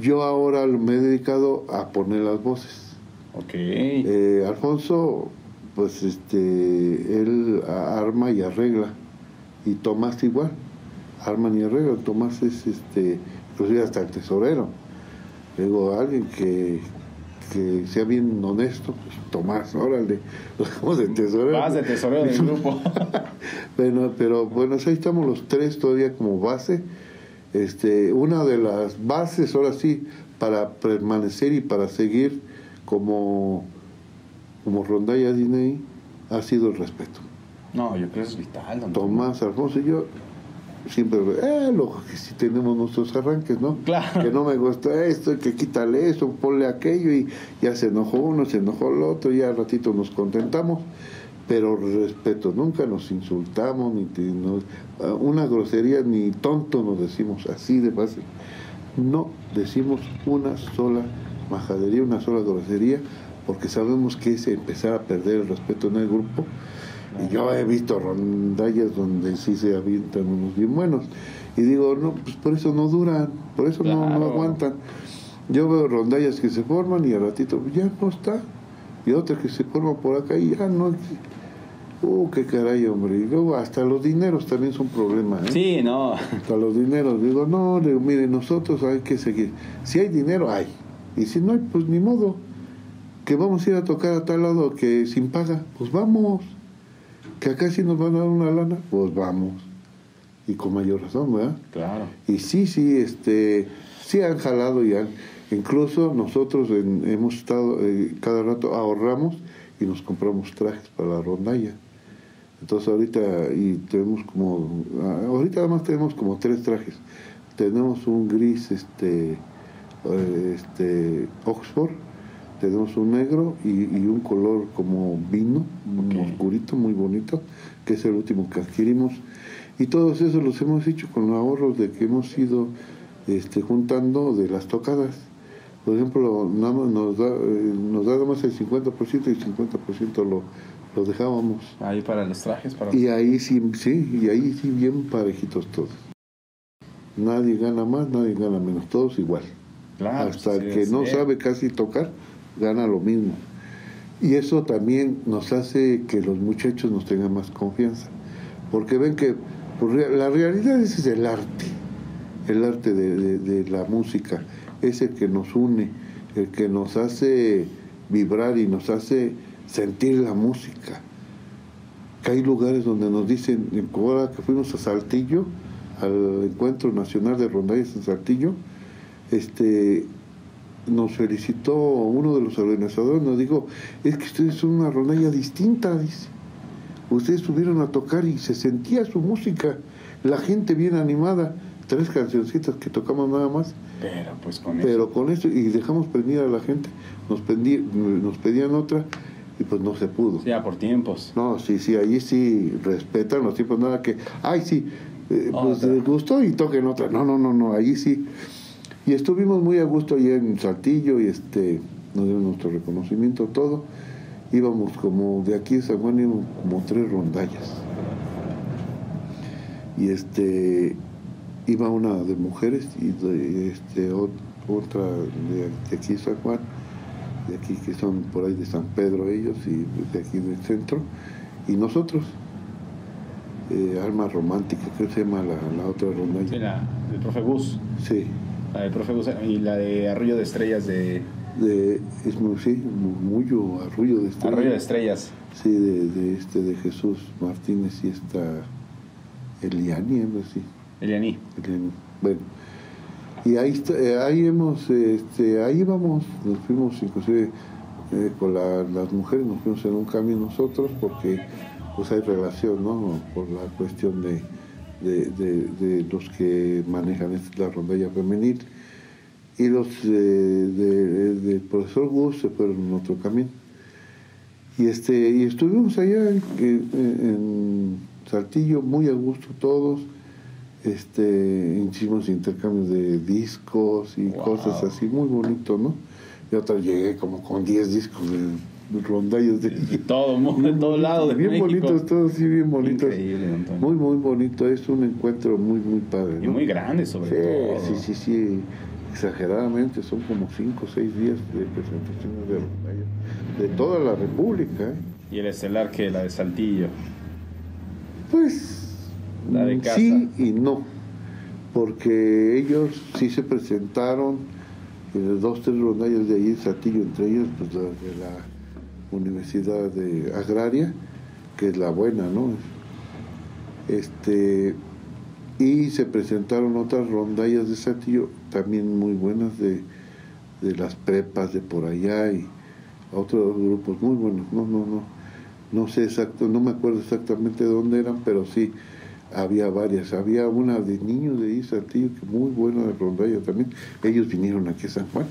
yo ahora me he dedicado a poner las voces. Ok. Eh, Alfonso, pues este, él arma y arregla. Y Tomás igual, arman y arreglan. Tomás es este, inclusive hasta el tesorero. Luego alguien que, que sea bien honesto, pues Tomás, órale, lo dejamos de tesorero. Vas de tesorero del grupo. bueno, pero bueno, ahí estamos los tres todavía como base. Este, una de las bases, ahora sí, para permanecer y para seguir como, como rondalla Diney, ha sido el respeto. No, yo creo que es vital. don Tomás, Alfonso y yo siempre, eh, lo que si tenemos nuestros arranques, ¿no? Claro. Que no me gusta esto, que quítale eso, ponle aquello y ya se enojó uno, se enojó el otro, ya al ratito nos contentamos, pero respeto, nunca nos insultamos, ni nos- ah, una grosería, ni tonto nos decimos así de fácil. No decimos una sola majadería, una sola grosería, porque sabemos que es empezar a perder el respeto en el grupo. Y yo he visto rondallas donde sí se avientan unos bien buenos. Y digo, no, pues por eso no duran, por eso no, no aguantan. Yo veo rondallas que se forman y al ratito pues, ya no está. Y otras que se forman por acá y ya no. Uh, qué caray, hombre. Y luego hasta los dineros también son problema. ¿eh? Sí, no. Hasta los dineros. Digo, no, digo, mire, nosotros hay que seguir. Si hay dinero, hay. Y si no hay, pues ni modo. Que vamos a ir a tocar a tal lado que sin paga, pues vamos. Que acá sí nos van a dar una lana, pues vamos. Y con mayor razón, ¿verdad? Claro. Y sí, sí, este, sí han jalado y han, incluso nosotros en- hemos estado, eh, cada rato ahorramos y nos compramos trajes para la rondalla. Entonces ahorita, y tenemos como, ah, ahorita además tenemos como tres trajes. Tenemos un gris, este, eh, este, Oxford, tenemos un negro y, y un color como vino, un Ok. oscurito, muy bonito, que es el último que adquirimos. Y todos esos los hemos hecho con ahorros de que hemos ido este, juntando de las tocadas. Por ejemplo, nos da, eh, nos da nada más el 50% y el 50% lo, lo dejábamos. Ahí para los trajes, para Y ahí sí, sí, y ahí sí bien parejitos todos. Nadie gana más, nadie gana menos, todos igual. Claro, Hasta el sí, que no sí. sabe casi tocar, gana lo mismo. Y eso también nos hace que los muchachos nos tengan más confianza. Porque ven que pues, la realidad ese es el arte, el arte de, de- de la música, es el que nos une, el que nos hace vibrar y nos hace sentir la música. Que hay lugares donde nos dicen, ahora que fuimos a Saltillo, al Encuentro Nacional de Rondallas en Saltillo, este nos felicitó uno de los organizadores, nos dijo, es que ustedes son una rondalla distinta, dice. Ustedes subieron a tocar y se sentía su música, la gente bien animada, tres cancioncitas que tocamos nada más, Pero pues con eso. pero con eso, y dejamos prendida a la gente, nos, pendí- nos pedían otra y pues no se pudo. Ya por tiempos. No, sí, sí, allí sí respetan los tipos, nada que, ay, sí, eh, pues les gustó y toquen otra. No, no, no, no, allí sí. Y estuvimos muy a gusto allá en Saltillo y este, nos dieron nuestro reconocimiento, todo. Íbamos como, de aquí a San Juan íbamos como tres rondallas. Y este, iba una de mujeres y de, este, ot- otra de, de aquí San Juan, de aquí que son por ahí de San Pedro ellos y de aquí del centro, y nosotros. eh, Alma Romántica, creo que se llama la, la otra rondalla. Sí, la del profe Gus. Sí, La del profe Gus y la de Arroyo de Estrellas de... de, es muy, sí, Murmullo, Arroyo de Estrella. Arroyo de Estrellas. Sí, de, de este, de Jesús Martínez y esta Eliani, algo así. Elianí. Bueno, y ahí, eh, ahí hemos, este, ahí vamos, nos fuimos inclusive eh, con la- las mujeres, nos fuimos en un cambio nosotros porque pues hay relación, ¿no? Por la cuestión de, de, los que manejan esta- la rondalla femenil. Y los eh, de- del profesor Gus se fueron en otro camino. Y este y estuvimos allá en Saltillo muy a gusto todos. Este hicimos intercambios de discos y Wow. cosas así muy bonito, ¿no? Y otra llegué como con 10 discos de rondallos de De todo, de todo lado de bien México. bonitos todos, sí bien bonitos. Increíble, Antonio. Muy muy bonito, es un encuentro muy muy padre, Y muy grande sobre todo. Sí, sí, sí, sí, exageradamente, son como 5 o 6 días de presentaciones de rondallas de toda la República. ¿eh? Y el estelar que la de Saltillo. Pues La de mm, casa. sí y no, porque ellos sí se presentaron en dos, tres rondallas de allí en Saltillo, entre ellos pues la de la Universidad de Agraria, que es la buena, ¿no? Este y se presentaron otras rondallas de Saltillo, también muy buenas de, de las prepas de por allá y otros grupos muy buenos, no, no, no no sé exacto, no me acuerdo exactamente dónde eran, pero sí había varias. Había una de niños de ahí, Saltillo, que muy buena de rondalla también. Ellos vinieron aquí a San Juan,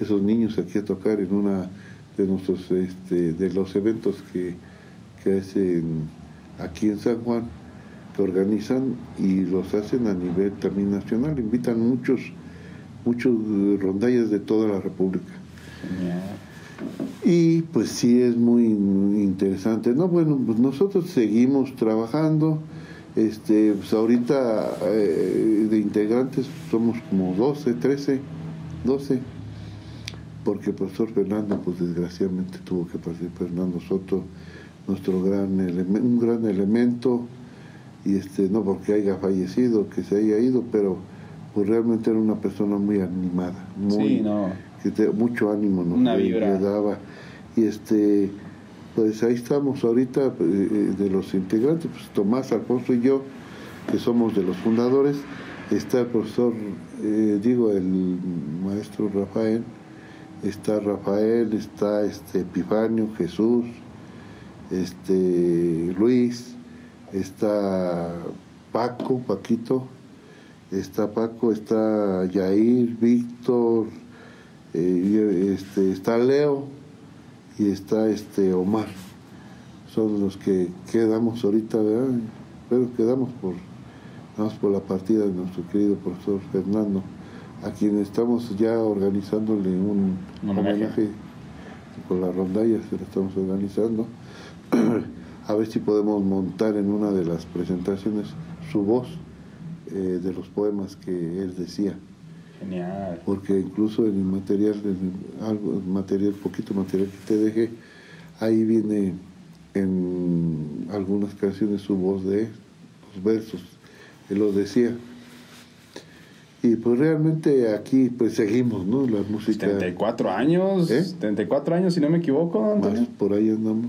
esos niños aquí a tocar en una de nuestros, este, de los eventos que, que hacen aquí en San Juan, que organizan y los hacen a nivel también nacional. Invitan muchos, muchos rondallas de toda la República. Y pues sí es muy interesante. No, bueno, pues nosotros seguimos trabajando. Este, pues ahorita eh, de integrantes somos como 12, 13, 12. Porque el profesor Fernando, pues desgraciadamente tuvo que partir Fernando Soto, nuestro gran un gran elemento, y este, no porque haya fallecido, que se haya ido, pero pues realmente era una persona muy animada, muy, Sí, no. que te- mucho ánimo nos Una le- vibra. le daba y este pues ahí estamos ahorita eh, eh, de los integrantes pues Tomás Alfonso y yo que somos de los fundadores está el profesor eh, digo el maestro Rafael está Rafael está este Epifanio Jesús este Luis está Paco Paquito está Paco está Yair Víctor este, está Leo y está este Omar. Son los que quedamos ahorita, ¿verdad? Pero quedamos por, más por la partida de nuestro querido profesor Fernando, a quien estamos ya organizándole un homenaje con la rondalla, se lo estamos organizando. a ver si podemos montar en una de las presentaciones su voz eh, de los poemas que él decía Genial. porque incluso en el material, en el- algo, el material, poquito material que te dejé, ahí viene en algunas canciones su voz de los versos, él lo decía. Y pues realmente aquí pues seguimos, ¿no? La música, 34 años. ¿Eh? 34 años, si no me equivoco, más por ahí andamos.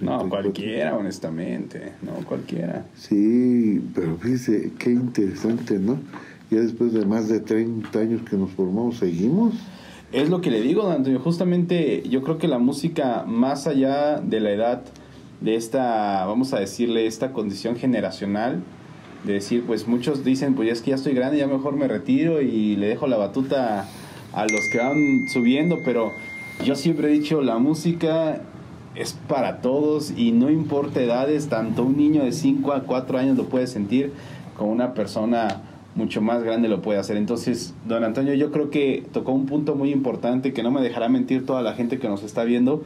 No, 34. cualquiera, honestamente. No, cualquiera. Sí, pero fíjese, qué interesante, ¿no? Ya después de más de 30 años que nos formamos, seguimos. Es lo que le digo, don Antonio. Justamente yo creo que la música, más allá de la edad, de esta, vamos a decirle, esta condición generacional, de decir, pues muchos dicen, pues ya es que ya estoy grande, ya mejor me retiro y le dejo la batuta a los que van subiendo, pero yo siempre he dicho, la música es para todos y no importa edades, tanto un niño de 5 a 4 años lo puede sentir como una persona mucho más grande lo puede hacer. Entonces, don Antonio, yo creo que tocó un punto muy importante que no me dejará mentir toda la gente que nos está viendo.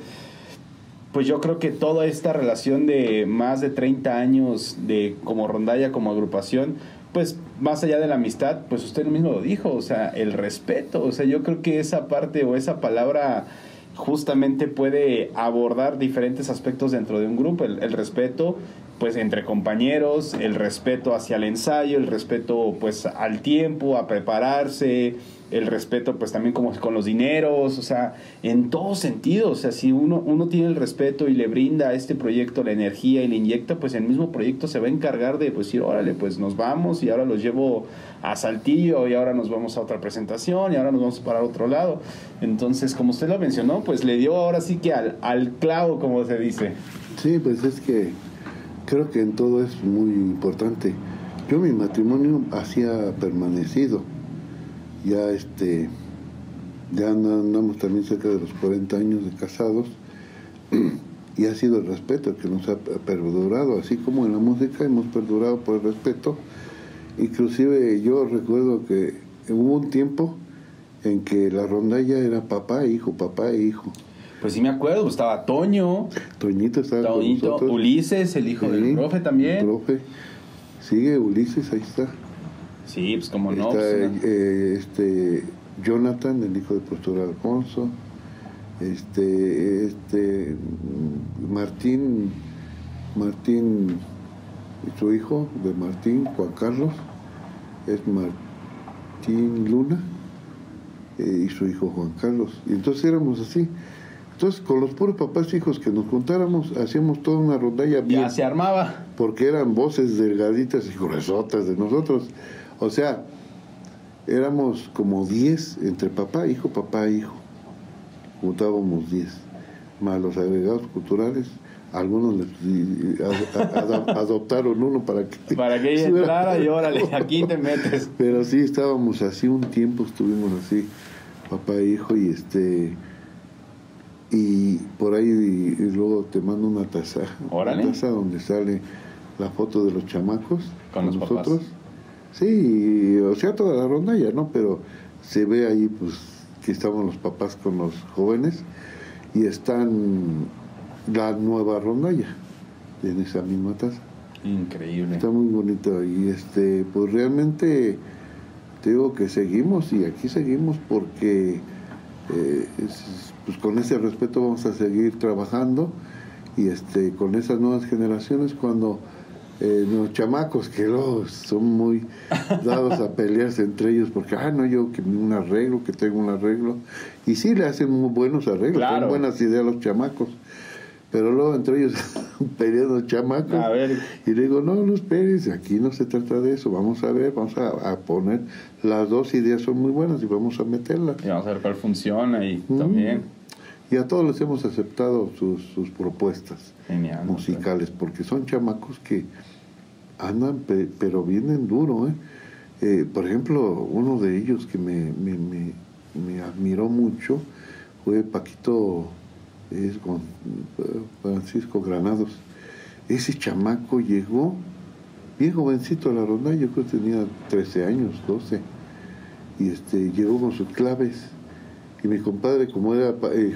Pues yo creo que toda esta relación de más de 30 años de como rondalla, como agrupación, pues más allá de la amistad, pues usted mismo lo dijo, o sea, el respeto, o sea, yo creo que esa parte o esa palabra justamente puede abordar diferentes aspectos dentro de un grupo, el, el respeto pues entre compañeros, el respeto hacia el ensayo, el respeto pues al tiempo, a prepararse, el respeto pues también como con los dineros, o sea, en todos sentidos, o sea, si uno, uno tiene el respeto y le brinda a este proyecto la energía y le inyecta, pues el mismo proyecto se va a encargar de pues decir, órale, pues nos vamos y ahora los llevo a Saltillo y ahora nos vamos a otra presentación y ahora nos vamos para otro lado. Entonces, como usted lo mencionó, pues le dio ahora sí que al, al clavo, como se dice. Sí, pues es que creo que en todo es muy importante. Yo mi matrimonio hacía permanecido. Ya este ya andamos también cerca de los 40 años de casados y ha sido el respeto que nos ha perdurado, así como en la música hemos perdurado por el respeto. Inclusive yo recuerdo que hubo un tiempo en que la rondalla era papá e hijo, papá e hijo. Pues sí me acuerdo, estaba Toño. Toñito estaba Toñito, con nosotros. Ulises, el hijo del profe también. el profe. Sigue Ulises, ahí está. Sí, pues como no. está pues, eh, este Jonathan, el hijo del profesor Alfonso. Este, este Martín, Martín, su hijo de Martín, Juan Carlos, es Martín Luna, eh, y su hijo Juan Carlos. Y entonces éramos así. Entonces, con los puros papás e hijos que nos juntáramos, hacíamos toda una rondalla bien ya se armaba. porque eran voces delgaditas y gruesotas de nosotros. O sea, éramos como 10 entre papá, hijo, papá, hijo. Juntábamos 10, más los agregados culturales. Algunos les, y- a- a- a- adoptaron uno para que... Para que ella entrara y órale, aquí te metes. Pero sí, estábamos así, un tiempo estuvimos así, papá e hijo, y este... Y por ahí y, y luego te mando una taza, Órale. una taza donde sale la foto de los chamacos Con los papás. nosotros. Sí, o sea, toda la rondalla, ¿no? Pero se ve ahí, pues, que estamos los papás con los jóvenes y están la nueva rondalla en esa misma taza. Increíble. Está muy bonito y este, pues realmente te digo que seguimos y aquí seguimos porque eh, es- pues con ese respeto vamos a seguir trabajando y este con esas nuevas generaciones cuando eh, los chamacos que luego son muy dados a pelearse entre ellos porque ah no yo que un arreglo que tengo un arreglo y sí le hacen muy buenos arreglos Claro. son buenas ideas los chamacos pero luego entre ellos peleando chamacos A ver, y le digo, no, no esperes, aquí no se trata de eso, vamos a ver, vamos a, a poner, las dos ideas son muy buenas y vamos a meterlas. y vamos a ver cuál funciona y Mm. también. Y a todos les hemos aceptado sus, sus propuestas Genial. musicales, porque son chamacos que andan, pe- pero vienen duro, ¿eh? Eh, Por ejemplo, uno de ellos que me, me, me, me admiró mucho fue Paquito es con Francisco Granados. Ese chamaco llegó bien jovencito a la ronda, yo creo que tenía 13 años, 12, y este, llegó con sus claves. Y mi compadre, como era eh,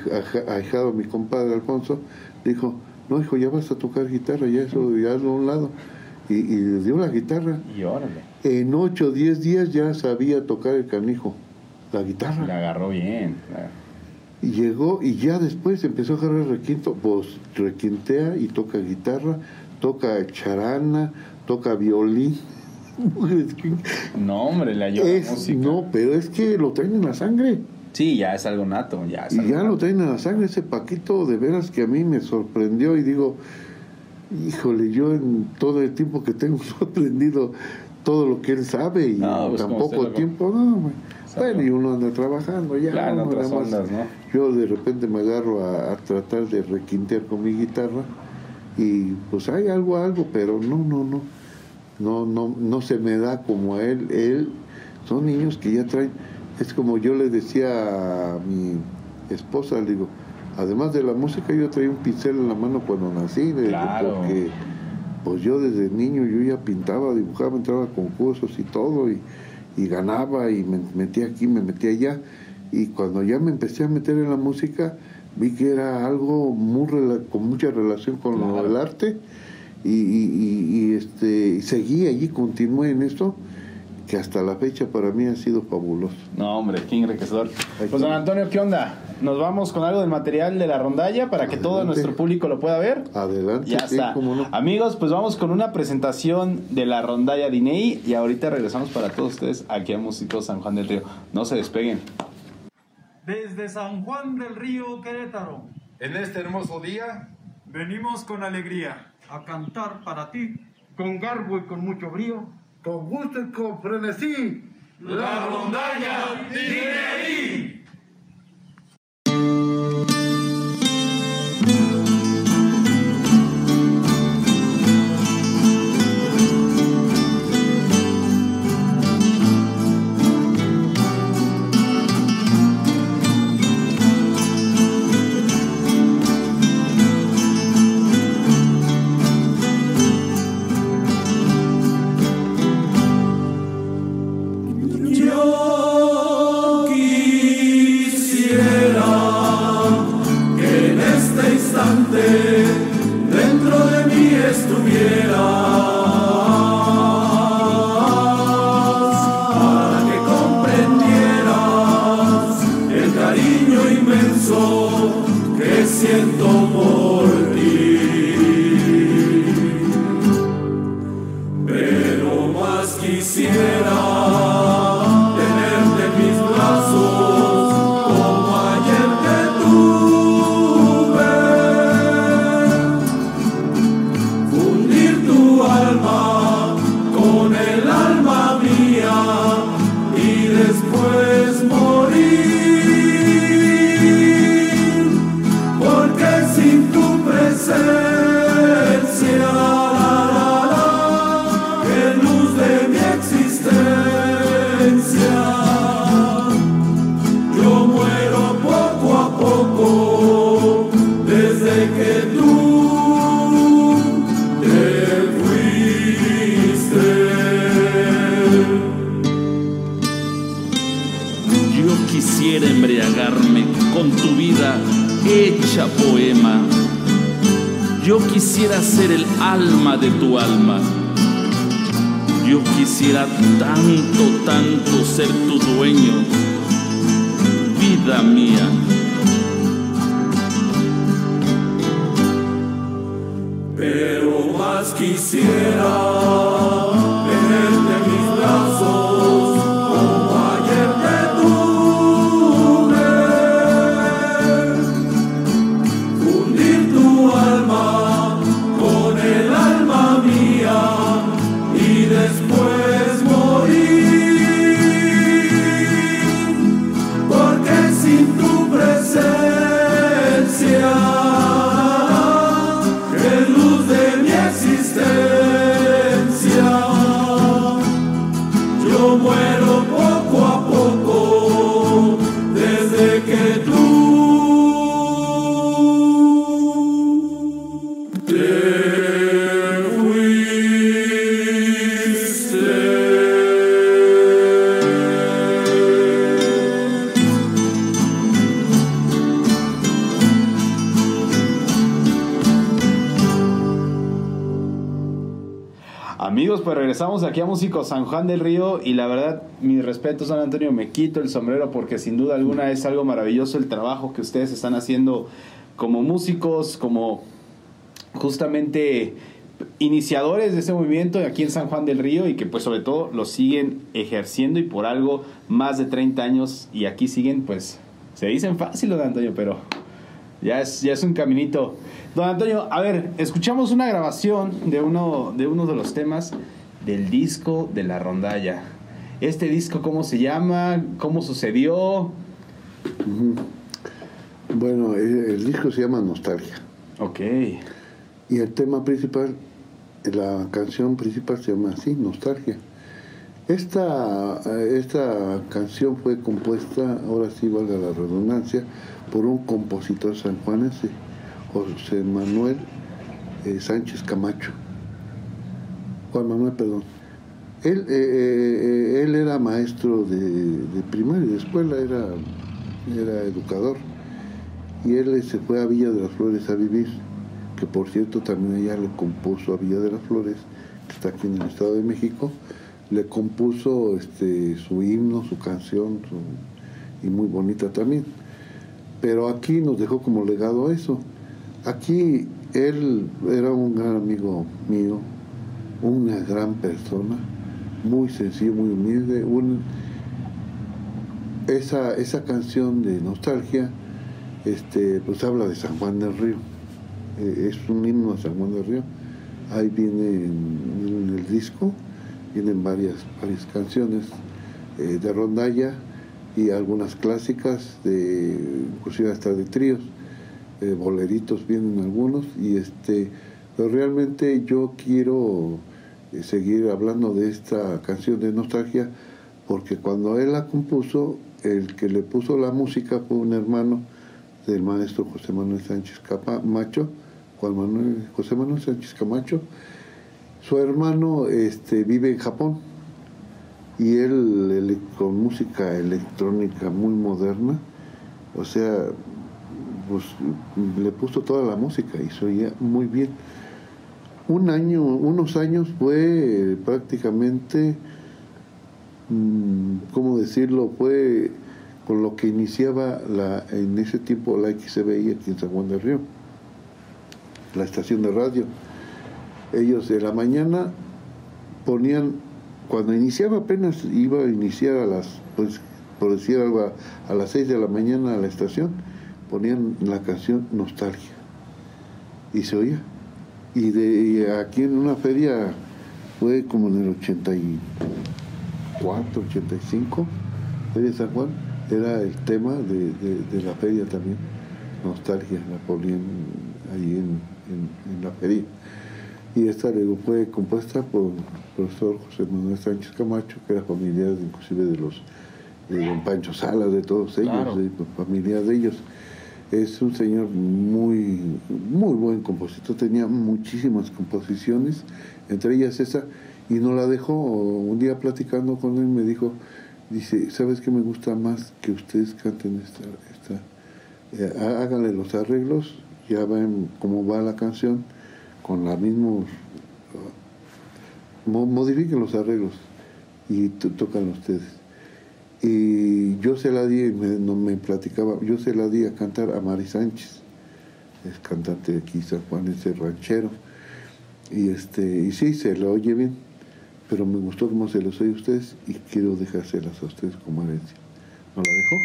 ahijado a mi compadre Alfonso, dijo, no hijo, ya vas a tocar guitarra, ya eso, ya hazlo a un lado. Y, y le dio la guitarra. Y órale. En 8 o 10 días ya sabía tocar el canijo, la guitarra. La agarró bien. la- Y llegó y ya después empezó a agarrar requinto, pues requintea y toca guitarra, toca charana, toca violín. No, hombre, la Es- música. no, pero es que lo traen en la sangre. Sí, ya es algo nato. Ya es Y algo ya lo nato. traen en la sangre ese Paquito, de veras que a mí me sorprendió y digo, híjole, yo en todo el tiempo que tengo he aprendido todo lo que él sabe y No, pues, en tan como usted poco lo- tiempo, no. Bueno, y uno anda trabajando ya. Claro, en ¿no? otras Nada más ondas, ¿no? Yo de repente me agarro a, a tratar de requintear con mi guitarra y pues hay algo, algo, pero no, no, no. No, no, no se me da como a él. Él, son niños que ya traen, es como yo le decía a mi esposa, le digo, además de la música yo traía un pincel en la mano cuando nací, Claro. porque pues yo desde niño yo ya pintaba, dibujaba, entraba a concursos y todo, y, y ganaba, y me metía aquí, me metía allá, y cuando ya me empecé a meter en la música, vi que era algo muy rela- con mucha relación con Claro. del arte, y, y- y- y, este, seguí allí, continué en esto, que hasta la fecha para mí ha sido fabuloso. No, hombre, qué enriquecedor. Pues, don. Antonio, ¿qué onda? nos vamos con algo del material de la rondalla para que todo nuestro público lo pueda ver. Adelante. Ya está. Amigos, pues vamos con una presentación de la rondalla Dinei y ahorita regresamos para todos ustedes aquí a Músicos San Juan del Río. No se despeguen. Desde San Juan del Río, Querétaro. En este hermoso día. Venimos con alegría a cantar para ti. Con garbo y con mucho brío. Con gusto y con frenesí. La rondalla Dinei. Aquí a Músico San Juan del Río y la verdad, mi respeto, San Antonio, me quito el sombrero porque sin duda alguna es algo maravilloso el trabajo que ustedes están haciendo como músicos, como justamente iniciadores de ese movimiento aquí en San Juan del Río y que pues sobre todo lo siguen ejerciendo y por algo más de 30 años y aquí siguen pues se dicen fácil, don Antonio, pero ya es, ya es un caminito. Don Antonio, a ver, escuchamos una grabación de uno de, uno de los temas del disco de la rondalla. Este disco, ¿cómo se llama? ¿Cómo sucedió? Bueno, el, disco se llama Nostalgia. Ok. Y el tema principal, la canción principal se llama así, Nostalgia. Esta, esta canción fue compuesta, ahora sí valga la redundancia, por un compositor sanjuanense, José Manuel eh, Sánchez Camacho. Juan Manuel, perdón. Él, eh, eh, él era maestro de, primaria, de escuela, era, era educador. Y él se fue a Villa de las Flores a vivir, que por cierto también ella le compuso a Villa de las Flores, que está aquí en el Estado de México, le compuso este, su himno, su canción, y muy bonita también. pero aquí nos dejó como legado eso. Aquí él era un gran amigo mío, una gran persona, muy sencillo, muy humilde. Un, esa, esa canción de nostalgia este, pues habla de San Juan del Río. Eh, es un himno a San Juan del Río. Ahí viene en, el disco, vienen varias, varias canciones eh, de rondalla y algunas clásicas, de, inclusive hasta de tríos, eh, boleritos vienen algunos, y este, pero realmente yo quiero seguir hablando de esta canción de nostalgia, porque cuando él la compuso, el que le puso la música fue un hermano del maestro José Manuel Sánchez Camacho, Juan Manuel, José Manuel Sánchez Camacho. Su hermano este, vive en Japón y él, con música electrónica muy moderna, o sea, pues le puso toda la música y se oía muy bien. Un año, unos años fue prácticamente, mm, ¿cómo decirlo? Fue con lo que iniciaba la, en ese tiempo la XBI aquí en San Juan del Río, la estación de radio. Ellos de la mañana ponían, cuando iniciaba apenas iba a iniciar a las, pues por decir algo, a, las 6 de la mañana a la estación, ponían la canción Nostalgia. Y se oía. Y de aquí en una feria fue como en el 84, 85, Feria San Juan era el tema de, la feria también, nostalgia, la ponían ahí en, la feria. Y esta luego fue compuesta por el profesor José Manuel Sánchez Camacho, que era familiar inclusive de los de don Pancho Salas, de todos ellos, de, familia de ellos. Es un señor muy, muy buen compositor, tenía muchísimas composiciones, entre ellas esa, y no la dejó. Un día platicando con él me dijo, dice, ¿sabes qué me gusta más que ustedes canten esta, esta eh, háganle los arreglos, ya ven cómo va la canción, con la misma, modifiquen los arreglos y tocan ustedes. Y yo se la di, me, no me platicaba, yo se la di a cantar a Mari Sánchez, es cantante de aquí, San Juan, ese ranchero. Y este, y sí, se la oye bien pero me gustó cómo se los oye a ustedes y quiero dejárselas a ustedes como herencia. ¿No la dejó?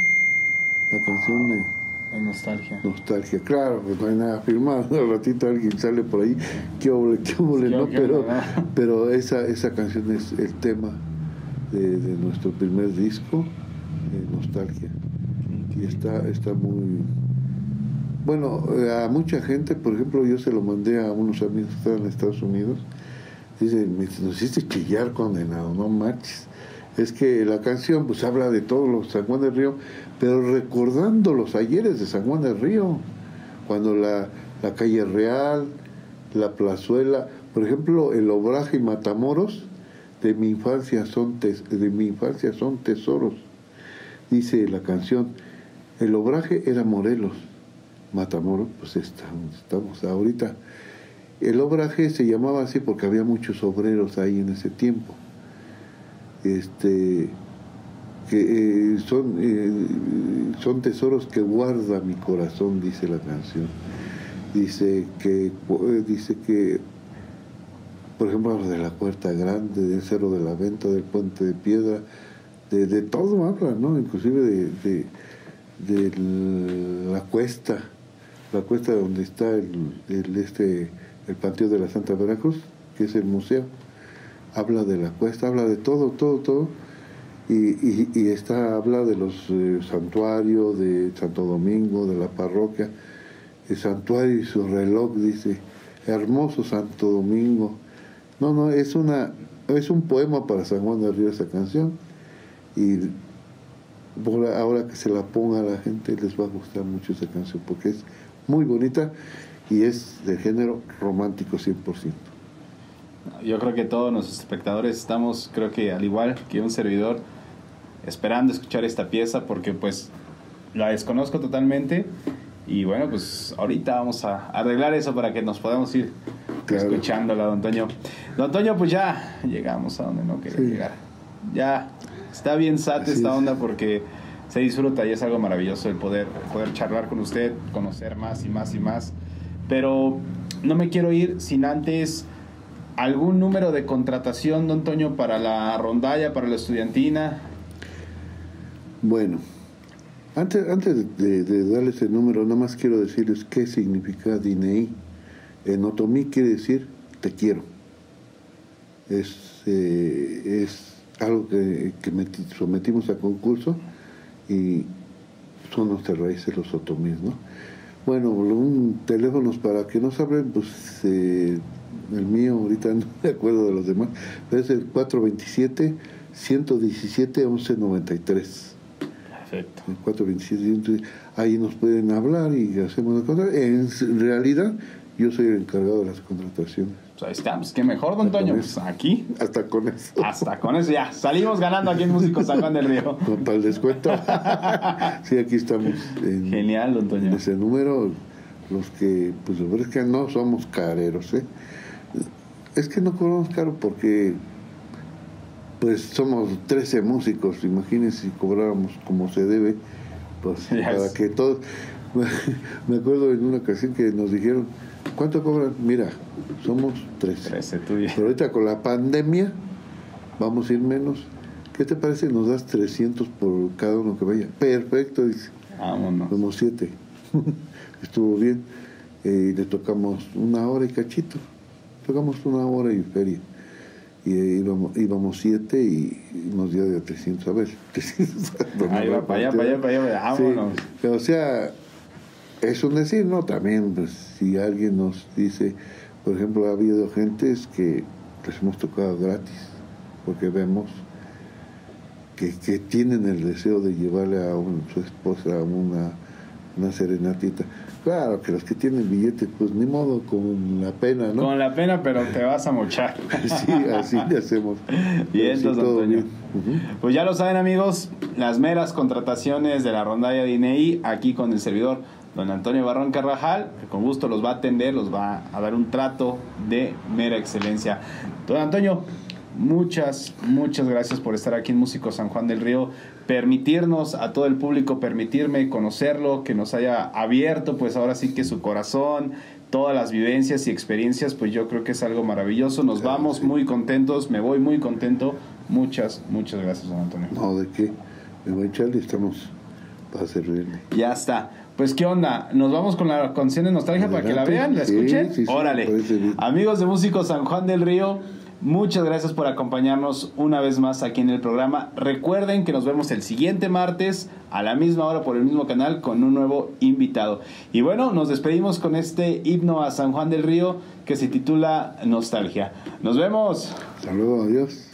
La canción de... nostalgia. Nostalgia, claro, pues no hay nada firmado. Al ratito alguien sale por ahí, qué oble, qué ¿no? Pero, pero esa, esa canción es el tema de, nuestro primer disco, Nostalgia. Y está, está muy. Bueno, a mucha gente, por ejemplo, yo se lo mandé a unos amigos que están en Estados Unidos Dice, nos hiciste chillar condenado, no marches. Es que la canción pues habla de todos los San Juan del Río, pero recordando los ayeres de San Juan del Río, cuando la, la calle Real, la plazuela, por ejemplo, el obraje y Matamoros de mi infancia son de mi infancia son tesoros. Dice la canción, el obraje era Morelos, Matamoros, pues estamos, estamos ahorita el obraje se llamaba así porque había muchos obreros ahí en ese tiempo. Este, que eh, son, eh, son tesoros que guarda mi corazón, dice la canción. Dice que, eh, dice que, por ejemplo, de la Puerta Grande, del Cerro de la Venta, del Puente de Piedra, de, todo habla, ¿no? Inclusive de, de, la cuesta, la cuesta donde está el, el este el patio de la Santa Veracruz, que es el museo. Habla de la cuesta, habla de todo, todo, todo. Y, y, está, habla de los eh, santuarios de Santo Domingo, de la parroquia. El santuario y su reloj, dice, hermoso Santo Domingo. No, no, es, una, es un poema para San Juan de Río esa canción. Y ahora que se la ponga a la gente les va a gustar mucho esa canción porque es muy bonita y es de género romántico 100%. Yo creo que todos nuestros espectadores estamos, creo que al igual que un servidor, esperando escuchar esta pieza porque pues la desconozco totalmente y bueno, pues ahorita vamos a arreglar eso para que nos podamos ir escuchándola, don Antonio. Don Antonio, pues ya llegamos a donde no quería llegar. Ya está bien sat esta onda porque se disfruta y es algo maravilloso el poder, poder charlar con usted, conocer más y más y más. Pero no me quiero ir sin antes algún número de contratación, don Toño, para la rondalla, para la estudiantina. Bueno, antes, antes de, de darles el número, nada más quiero decirles qué significa DNI. En otomí quiere decir te quiero. Es, eh, es algo que, que meti- sometimos a concurso y son nuestras raíces los otomíes, ¿no? Bueno, un teléfonos para que no saben, pues eh, el mío ahorita no me acuerdo de los demás, pero es el 427 117 1193. Perfecto. El 427 entonces, ahí nos pueden hablar y hacemos la contra- En realidad, yo soy el encargado de las contrataciones. Pues ahí estamos. Qué mejor, don Toño. Pues aquí, Hasta con eso. hasta con eso ya. Salimos ganando aquí en Músicos San Juan del Río. Con el descuento. sí, aquí estamos en, Genial, don en Toño. ese número. Los que, pues que no somos careros, ¿eh? Es que no cobramos caro porque, pues somos 13 músicos. Imagínense si cobráramos como se debe, pues para que todos. Me acuerdo en una ocasión que nos dijeron, ¿cuánto cobran? Mira, somos 13. 13, tú di- Pero ahorita con la pandemia vamos a ir menos. ¿Qué te parece? Nos das 300 por cada uno que vaya. Perfecto, dice. Vámonos. Somos siete. Estuvo bien. Eh, y le tocamos una hora y cachito. Tocamos una hora y feria. Y eh, íbamos, íbamos siete y, y nos dio de 300 a ver. 300 Ahí va, para allá, para allá, para allá. Sí, Vámonos. pero, o sea, es un decir, ¿no? También, pues, si alguien nos dice, por ejemplo, ha habido gentes que les hemos tocado gratis, porque vemos que, que tienen el deseo de llevarle a un- su esposa una, una serenatita. Claro que los que tienen billete, pues ni modo, con la pena, ¿no? Con la pena, pero te vas a mochar. Sí, así le hacemos. Bien, sí, Antonio. bien. Pues ya lo saben amigos, las meras contrataciones de la rondalla de INEI aquí con el servidor don Antonio Barrón Carvajal, que con gusto los va a atender, los va a dar un trato de mera excelencia. Don Antonio, muchas, muchas gracias por estar aquí en Músico San Juan del Río, permitirnos a todo el público, permitirme conocerlo, que nos haya abierto pues ahora sí que su corazón, todas las vivencias y experiencias, pues yo creo que es algo maravilloso. Nos Claro, vamos sí. muy contentos, me voy muy contento. Muchas, muchas gracias, don Antonio. No, ¿de qué? Me voy a echar y estamos para servirle. Ya está. Pues qué onda, nos vamos con la canción de nostalgia para que la vean, la Sí, escuchen. sí, sí, Órale. Amigos de Músicos San Juan del Río, muchas gracias por acompañarnos una vez más aquí en el programa. Recuerden que nos vemos el siguiente martes a la misma hora por el mismo canal con un nuevo invitado. Y bueno, nos despedimos con este himno a San Juan del Río que se titula Nostalgia. Nos vemos. Luego, adiós.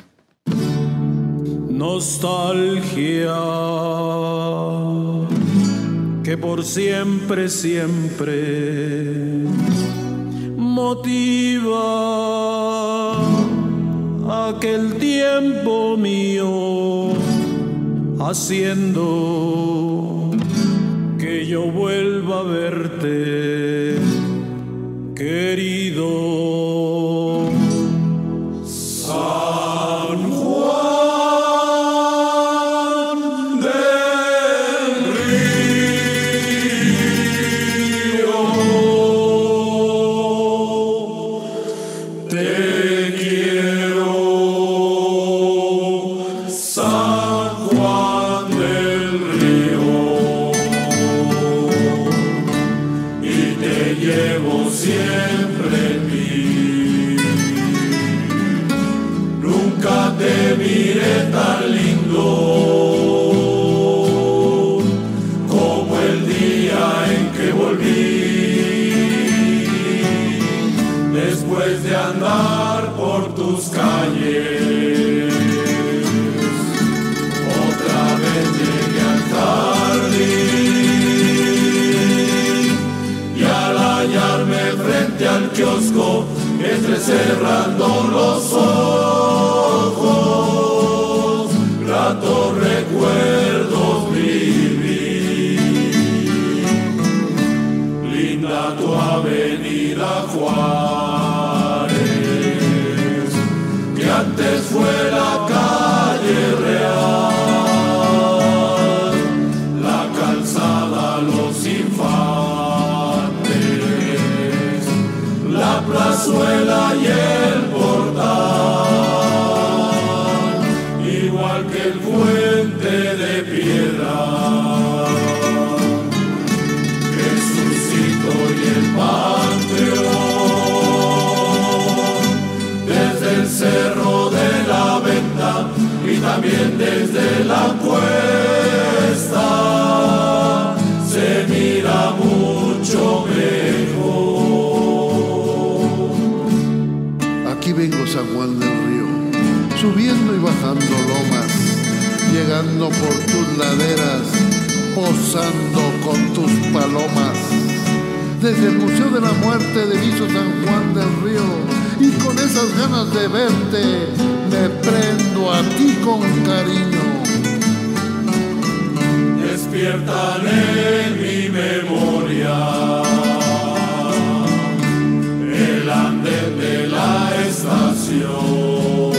Nostalgia que por siempre, siempre motiva aquel tiempo mío haciendo que yo vuelva a verte, querido. Posando con tus palomas. Desde el Museo de la Muerte de Viso San Juan del Río, y con esas ganas de verte, me prendo a ti con cariño. despiertan en mi memoria el andén de la estación,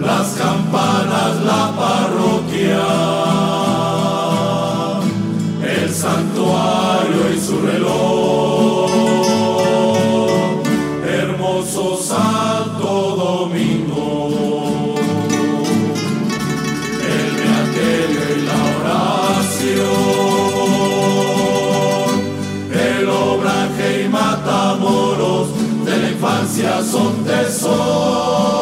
las campanas, la parroquia, santuario y su reloj, hermoso Santo Domingo. El beaterio y la oración, el obraje y matamoros de la infancia son tesoros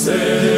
say.